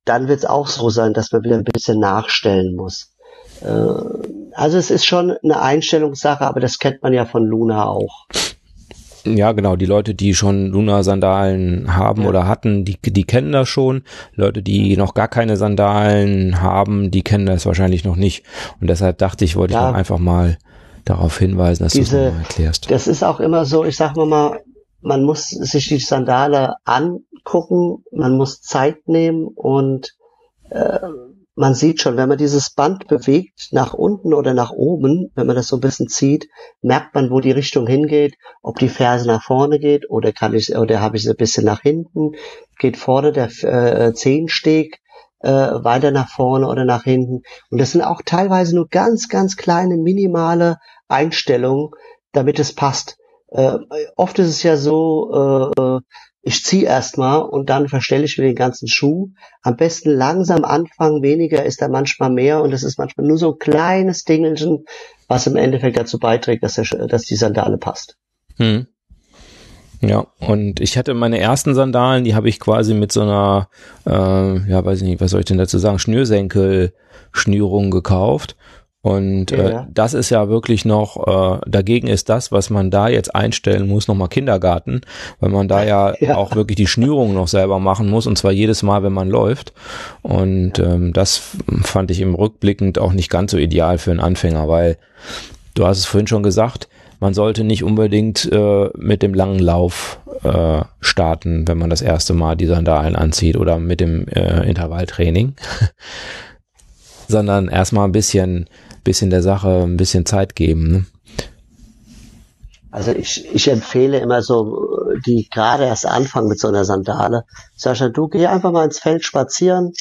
dann wird es auch so sein, dass man wieder ein bisschen nachstellen muss. Äh, also es ist schon eine Einstellungssache, aber das kennt man ja von Luna auch. Ja, genau. Die Leute, die schon Luna-Sandalen haben ja. oder hatten, die, die kennen das schon. Leute, die noch gar keine Sandalen haben, die kennen das wahrscheinlich noch nicht. Und deshalb dachte ich, wollte ja. ich einfach mal darauf hinweisen, dass du es mal erklärst. Das ist auch immer so, ich sag mal, man muss sich die Sandale angucken, man muss Zeit nehmen und äh, man sieht schon, wenn man dieses Band bewegt, nach unten oder nach oben, wenn man das so ein bisschen zieht, merkt man, wo die Richtung hingeht, ob die Ferse nach vorne geht oder kann ich, oder habe ich sie ein bisschen nach hinten, geht vorne der äh, Zehensteg äh, weiter nach vorne oder nach hinten. Und das sind auch teilweise nur ganz, ganz kleine, minimale Einstellungen, damit es passt. Äh, oft ist es ja so, äh, ich ziehe erstmal und dann verstelle ich mir den ganzen Schuh. Am besten langsam anfangen, weniger ist da manchmal mehr und es ist manchmal nur so ein kleines Dingelchen, was im Endeffekt dazu beiträgt, dass, der, dass die Sandale passt. Hm. Ja, und ich hatte meine ersten Sandalen, die habe ich quasi mit so einer, äh, ja, weiß ich nicht, was soll ich denn dazu sagen, Schnürsenkel-Schnürung gekauft. Und äh, ja. äh, das ist ja wirklich noch, äh, dagegen ist das, was man da jetzt einstellen muss, nochmal Kindergarten, weil man da ja, ja, auch wirklich die Schnürung noch selber machen muss und zwar jedes Mal, wenn man läuft. Und ja. ähm, das fand ich im Rückblickend auch nicht ganz so ideal für einen Anfänger, weil du hast es vorhin schon gesagt, man sollte nicht unbedingt äh, mit dem langen Lauf äh, starten, wenn man das erste Mal die Sandalen anzieht oder mit dem äh, Intervalltraining, sondern erstmal ein bisschen bisschen der Sache ein bisschen Zeit geben. Ne? Also ich, ich empfehle immer so, die gerade erst anfangen mit so einer Sandale. Sascha, du geh einfach mal ins Feld spazieren,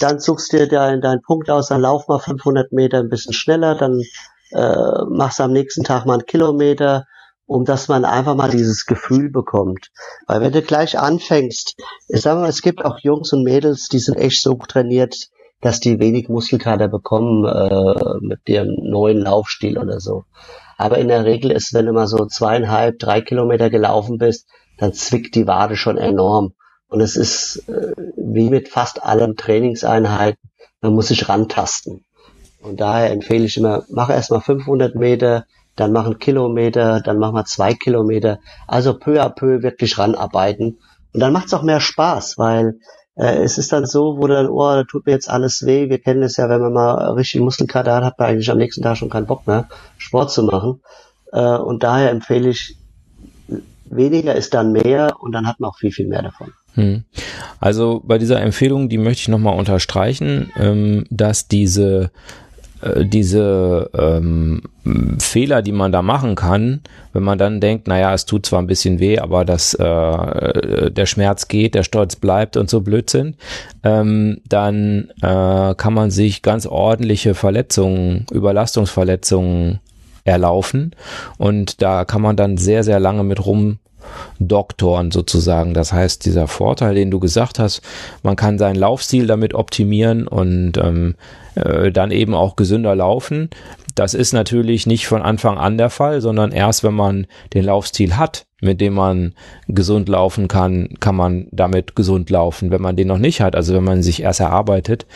dann suchst dir deinen dein Punkt aus, dann lauf mal 500 Meter ein bisschen schneller, dann äh, machst du am nächsten Tag mal einen Kilometer, um dass man einfach mal dieses Gefühl bekommt. Weil wenn du gleich anfängst, ich sag mal, es gibt auch Jungs und Mädels, die sind echt so trainiert, dass die wenig Muskelkater bekommen äh, mit dem neuen Laufstil oder so. Aber in der Regel ist, wenn du mal so zweieinhalb, drei Kilometer gelaufen bist, dann zwickt die Wade schon enorm. Und es ist äh, wie mit fast allen Trainingseinheiten, man muss sich rantasten. Und daher empfehle ich immer, mach erstmal 500 Meter, dann mach einen Kilometer, dann mach mal zwei Kilometer. Also peu à peu wirklich ranarbeiten. Und dann macht's auch mehr Spaß, weil äh, es ist dann so, wo dann, oh, da tut mir jetzt alles weh. Wir kennen es ja, wenn man mal richtig Muskelkater hat, hat man eigentlich am nächsten Tag schon keinen Bock mehr, Sport zu machen. Äh, und daher empfehle ich, weniger ist dann mehr und dann hat man auch viel, viel mehr davon. Hm. Also bei dieser Empfehlung, die möchte ich nochmal unterstreichen, ähm, dass diese äh, diese ähm, Fehler, die man da machen kann, wenn man dann denkt, naja, es tut zwar ein bisschen weh, aber das, äh, der Schmerz geht, der Stolz bleibt und so Blödsinn, ähm, dann äh, kann man sich ganz ordentliche Verletzungen, Überlastungsverletzungen erlaufen. Und da kann man dann sehr, sehr lange mit rum Doktoren sozusagen. Das heißt, dieser Vorteil, den du gesagt hast, man kann seinen Laufstil damit optimieren und ähm, äh, dann eben auch gesünder laufen. Das ist natürlich nicht von Anfang an der Fall, sondern erst wenn man den Laufstil hat, mit dem man gesund laufen kann, kann man damit gesund laufen. Wenn man den noch nicht hat, also wenn man sich erst erarbeitet,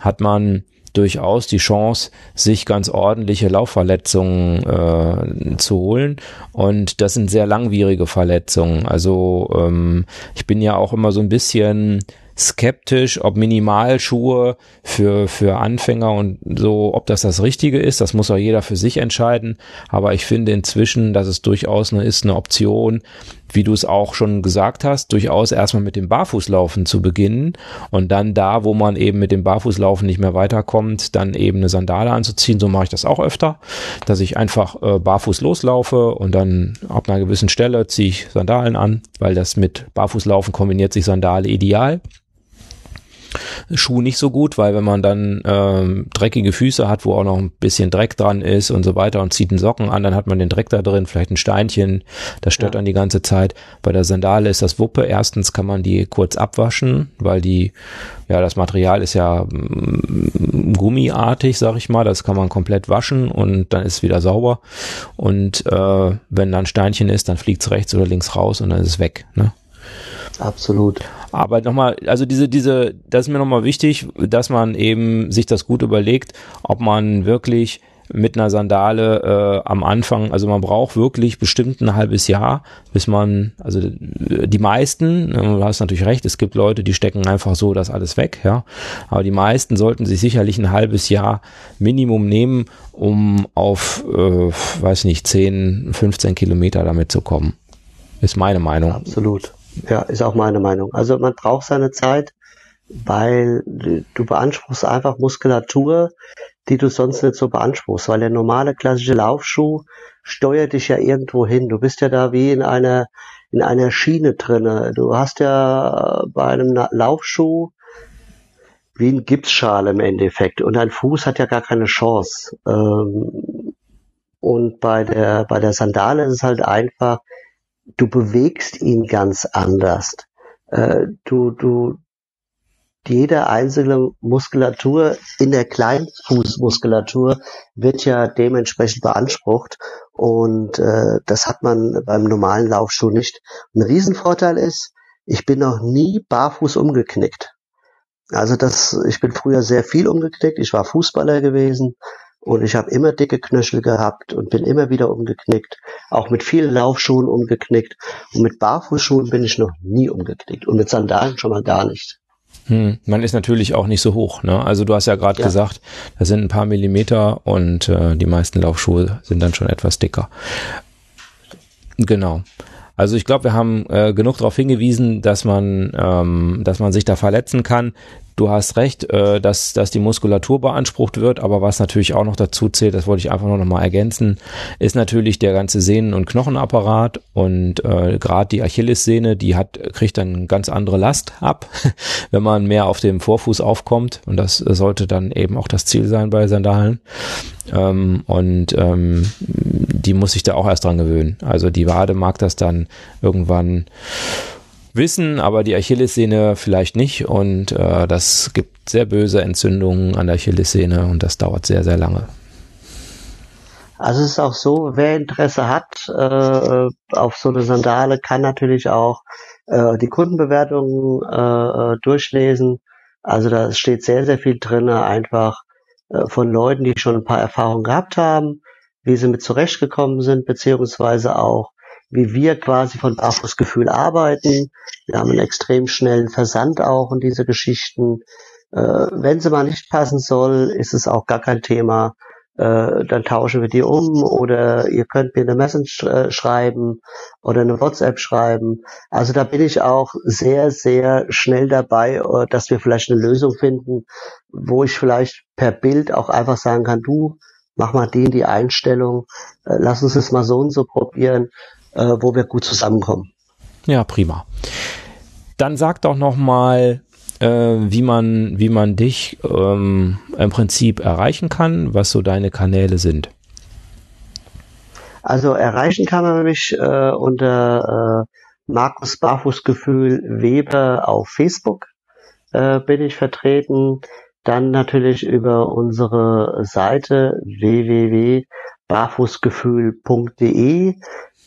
hat man durchaus die Chance, sich ganz ordentliche Laufverletzungen äh, zu holen. Und das sind sehr langwierige Verletzungen. Also ähm, ich bin ja auch immer so ein bisschen skeptisch, ob Minimalschuhe für, für Anfänger und so, ob das das Richtige ist. Das muss auch jeder für sich entscheiden. Aber ich finde inzwischen, dass es durchaus eine, ist eine Option, wie du es auch schon gesagt hast, durchaus erstmal mit dem Barfußlaufen zu beginnen und dann da, wo man eben mit dem Barfußlaufen nicht mehr weiterkommt, dann eben eine Sandale anzuziehen. So mache ich das auch öfter, dass ich einfach äh, barfuß loslaufe und dann ab einer gewissen Stelle ziehe ich Sandalen an, weil das mit Barfußlaufen kombiniert sich Sandale ideal. Schuh nicht so gut, weil wenn man dann ähm, dreckige Füße hat, wo auch noch ein bisschen Dreck dran ist und so weiter und zieht einen Socken an, dann hat man den Dreck da drin, vielleicht ein Steinchen, das stört ja. dann die ganze Zeit. Bei der Sandale ist das Wuppe. Erstens kann man die kurz abwaschen, weil die, ja, das Material ist ja mm, gummiartig, sag ich mal, das kann man komplett waschen und dann ist es wieder sauber. Und äh, wenn dann Steinchen ist, dann fliegt es rechts oder links raus und dann ist es weg. Ne? Absolut. Aber nochmal, also diese, diese, das ist mir nochmal wichtig, dass man eben sich das gut überlegt, ob man wirklich mit einer Sandale äh, am Anfang, also man braucht wirklich bestimmt ein halbes Jahr, bis man, also die meisten, ne, du hast natürlich recht, es gibt Leute, die stecken einfach so das alles weg, ja, aber die meisten sollten sich sicherlich ein halbes Jahr Minimum nehmen, um auf, äh, weiß nicht, 10, 15 Kilometer damit zu kommen. Ist meine Meinung. Absolut. Ja, ist auch meine Meinung. Also man braucht seine Zeit, weil du beanspruchst einfach Muskulatur, die du sonst nicht so beanspruchst, weil der normale klassische Laufschuh steuert dich ja irgendwo hin. Du bist ja da wie in einer in einer Schiene drinne. Du hast ja bei einem Laufschuh wie ein Gipsschal im Endeffekt. Und ein Fuß hat ja gar keine Chance. Ähm, und bei der, bei der Sandale ist es halt einfach, du bewegst ihn ganz anders. Äh, du, du, jede einzelne Muskulatur in der Kleinfußmuskulatur wird ja dementsprechend beansprucht und äh, das hat man beim normalen Laufschuh nicht. Ein Riesenvorteil ist, ich bin noch nie barfuß umgeknickt. Also das, ich bin früher sehr viel umgeknickt. Ich war Fußballer gewesen und ich habe immer dicke Knöchel gehabt und bin immer wieder umgeknickt. Auch mit vielen Laufschuhen umgeknickt und mit Barfußschuhen bin ich noch nie umgeknickt und mit Sandalen schon mal gar nicht. Hm, man ist natürlich auch nicht so hoch. Ne? Also du hast ja gerade ja. gesagt, da sind ein paar Millimeter und äh, die meisten Laufschuhe sind dann schon etwas dicker. Genau. Also ich glaube, wir haben äh, genug darauf hingewiesen, dass man, ähm, dass man sich da verletzen kann. Du hast recht, äh, dass, dass die Muskulatur beansprucht wird, aber was natürlich auch noch dazu zählt, das wollte ich einfach nur noch mal ergänzen, ist natürlich der ganze Sehnen- und Knochenapparat und äh, gerade die Achillessehne, die hat kriegt dann ganz andere Last ab, wenn man mehr auf dem Vorfuß aufkommt und das sollte dann eben auch das Ziel sein bei Sandalen ähm, und ähm, die muss sich da auch erst dran gewöhnen. Also die Wade mag das dann irgendwann wissen, aber die Achillessehne vielleicht nicht. Und äh, das gibt sehr böse Entzündungen an der Achillessehne und das dauert sehr, sehr lange. Also es ist auch so, wer Interesse hat äh, auf so eine Sandale, kann natürlich auch äh, die Kundenbewertungen äh, äh durchlesen. Also da steht sehr, sehr viel drin, einfach äh, von Leuten, die schon ein paar Erfahrungen gehabt haben, wie sie mit zurechtgekommen sind, beziehungsweise auch wie wir quasi von Barfußgefühl arbeiten. Wir haben einen extrem schnellen Versand auch und diese Geschichten. Äh, wenn sie mal nicht passen soll, ist es auch gar kein Thema. Äh, dann tauschen wir die um oder ihr könnt mir eine Message äh, schreiben oder eine WhatsApp schreiben. Also da bin ich auch sehr, sehr schnell dabei, äh, dass wir vielleicht eine Lösung finden, wo ich vielleicht per Bild auch einfach sagen kann, du, mach mal die in die Einstellung, äh, lass uns es mal so und so probieren äh, wo wir gut zusammenkommen. Ja, prima. Dann sag doch noch mal, äh, wie man wie man dich ähm, im Prinzip erreichen kann, was so deine Kanäle sind. Also erreichen kann man mich äh, unter äh, Markus Barfußgefühl Weber auf Facebook äh, bin ich vertreten. Dann natürlich über unsere Seite www.barfußgefühl.de.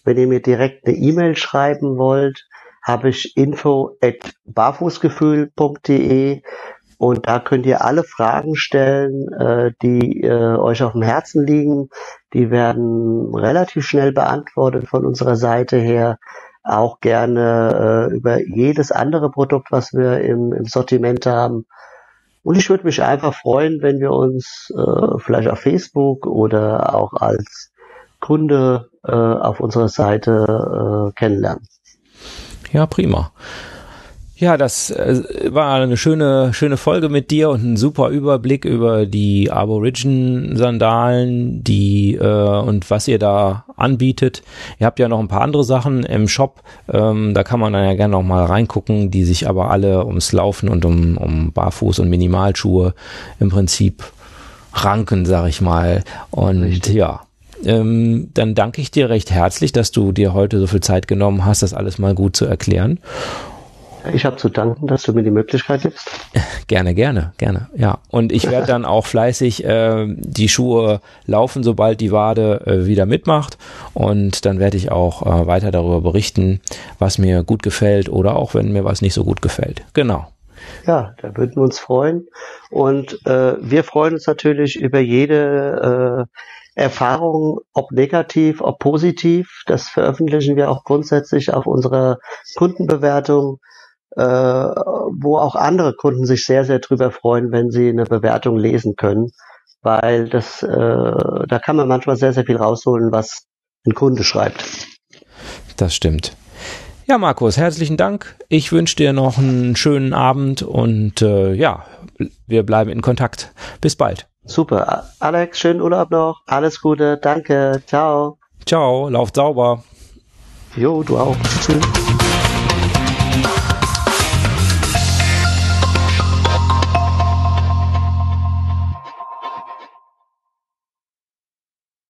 Wenn ihr mir direkt eine E-Mail schreiben wollt, habe ich info at barfußgefühl.de und da könnt ihr alle Fragen stellen, äh, die äh, euch auf dem Herzen liegen. Die werden relativ schnell beantwortet von unserer Seite her. Auch gerne äh, über jedes andere Produkt, was wir im, im Sortiment haben. Und ich würde mich einfach freuen, wenn wir uns äh, vielleicht auf Facebook oder auch als Kunde äh, auf unserer Seite äh, kennenlernen. Ja, prima. Ja, das äh, war eine schöne, schöne Folge mit dir und ein super Überblick über die Aborigin-Sandalen, die äh, und was ihr da anbietet. Ihr habt ja noch ein paar andere Sachen im Shop, ähm, da kann man dann ja gerne noch mal reingucken, die sich aber alle ums Laufen und um, um Barfuß und Minimalschuhe im Prinzip ranken, sag ich mal. Und Richtig. ja, ähm, dann danke ich dir recht herzlich, dass du dir heute so viel Zeit genommen hast, das alles mal gut zu erklären. Ich habe zu danken, dass du mir die Möglichkeit gibst. Gerne, gerne, gerne. Ja, und ich werde dann auch fleißig äh, die Schuhe laufen, sobald die Wade äh, wieder mitmacht. Und dann werde ich auch äh, weiter darüber berichten, was mir gut gefällt oder auch wenn mir was nicht so gut gefällt. Genau. Ja, da würden wir uns freuen. Und äh, wir freuen uns natürlich über jede äh, Erfahrungen, ob negativ, ob positiv. Das veröffentlichen wir auch grundsätzlich auf unserer Kundenbewertung, äh, wo auch andere Kunden sich sehr, sehr drüber freuen, wenn sie eine Bewertung lesen können, weil das, äh, da kann man manchmal sehr, sehr viel rausholen, was ein Kunde schreibt. Das stimmt. Ja, Markus, herzlichen Dank. Ich wünsche dir noch einen schönen Abend und äh, ja, wir bleiben in Kontakt. Bis bald. Super. Alex, schönen Urlaub noch. Alles Gute. Danke. Ciao. Ciao. Lauft sauber. Jo, du auch. Tschüss.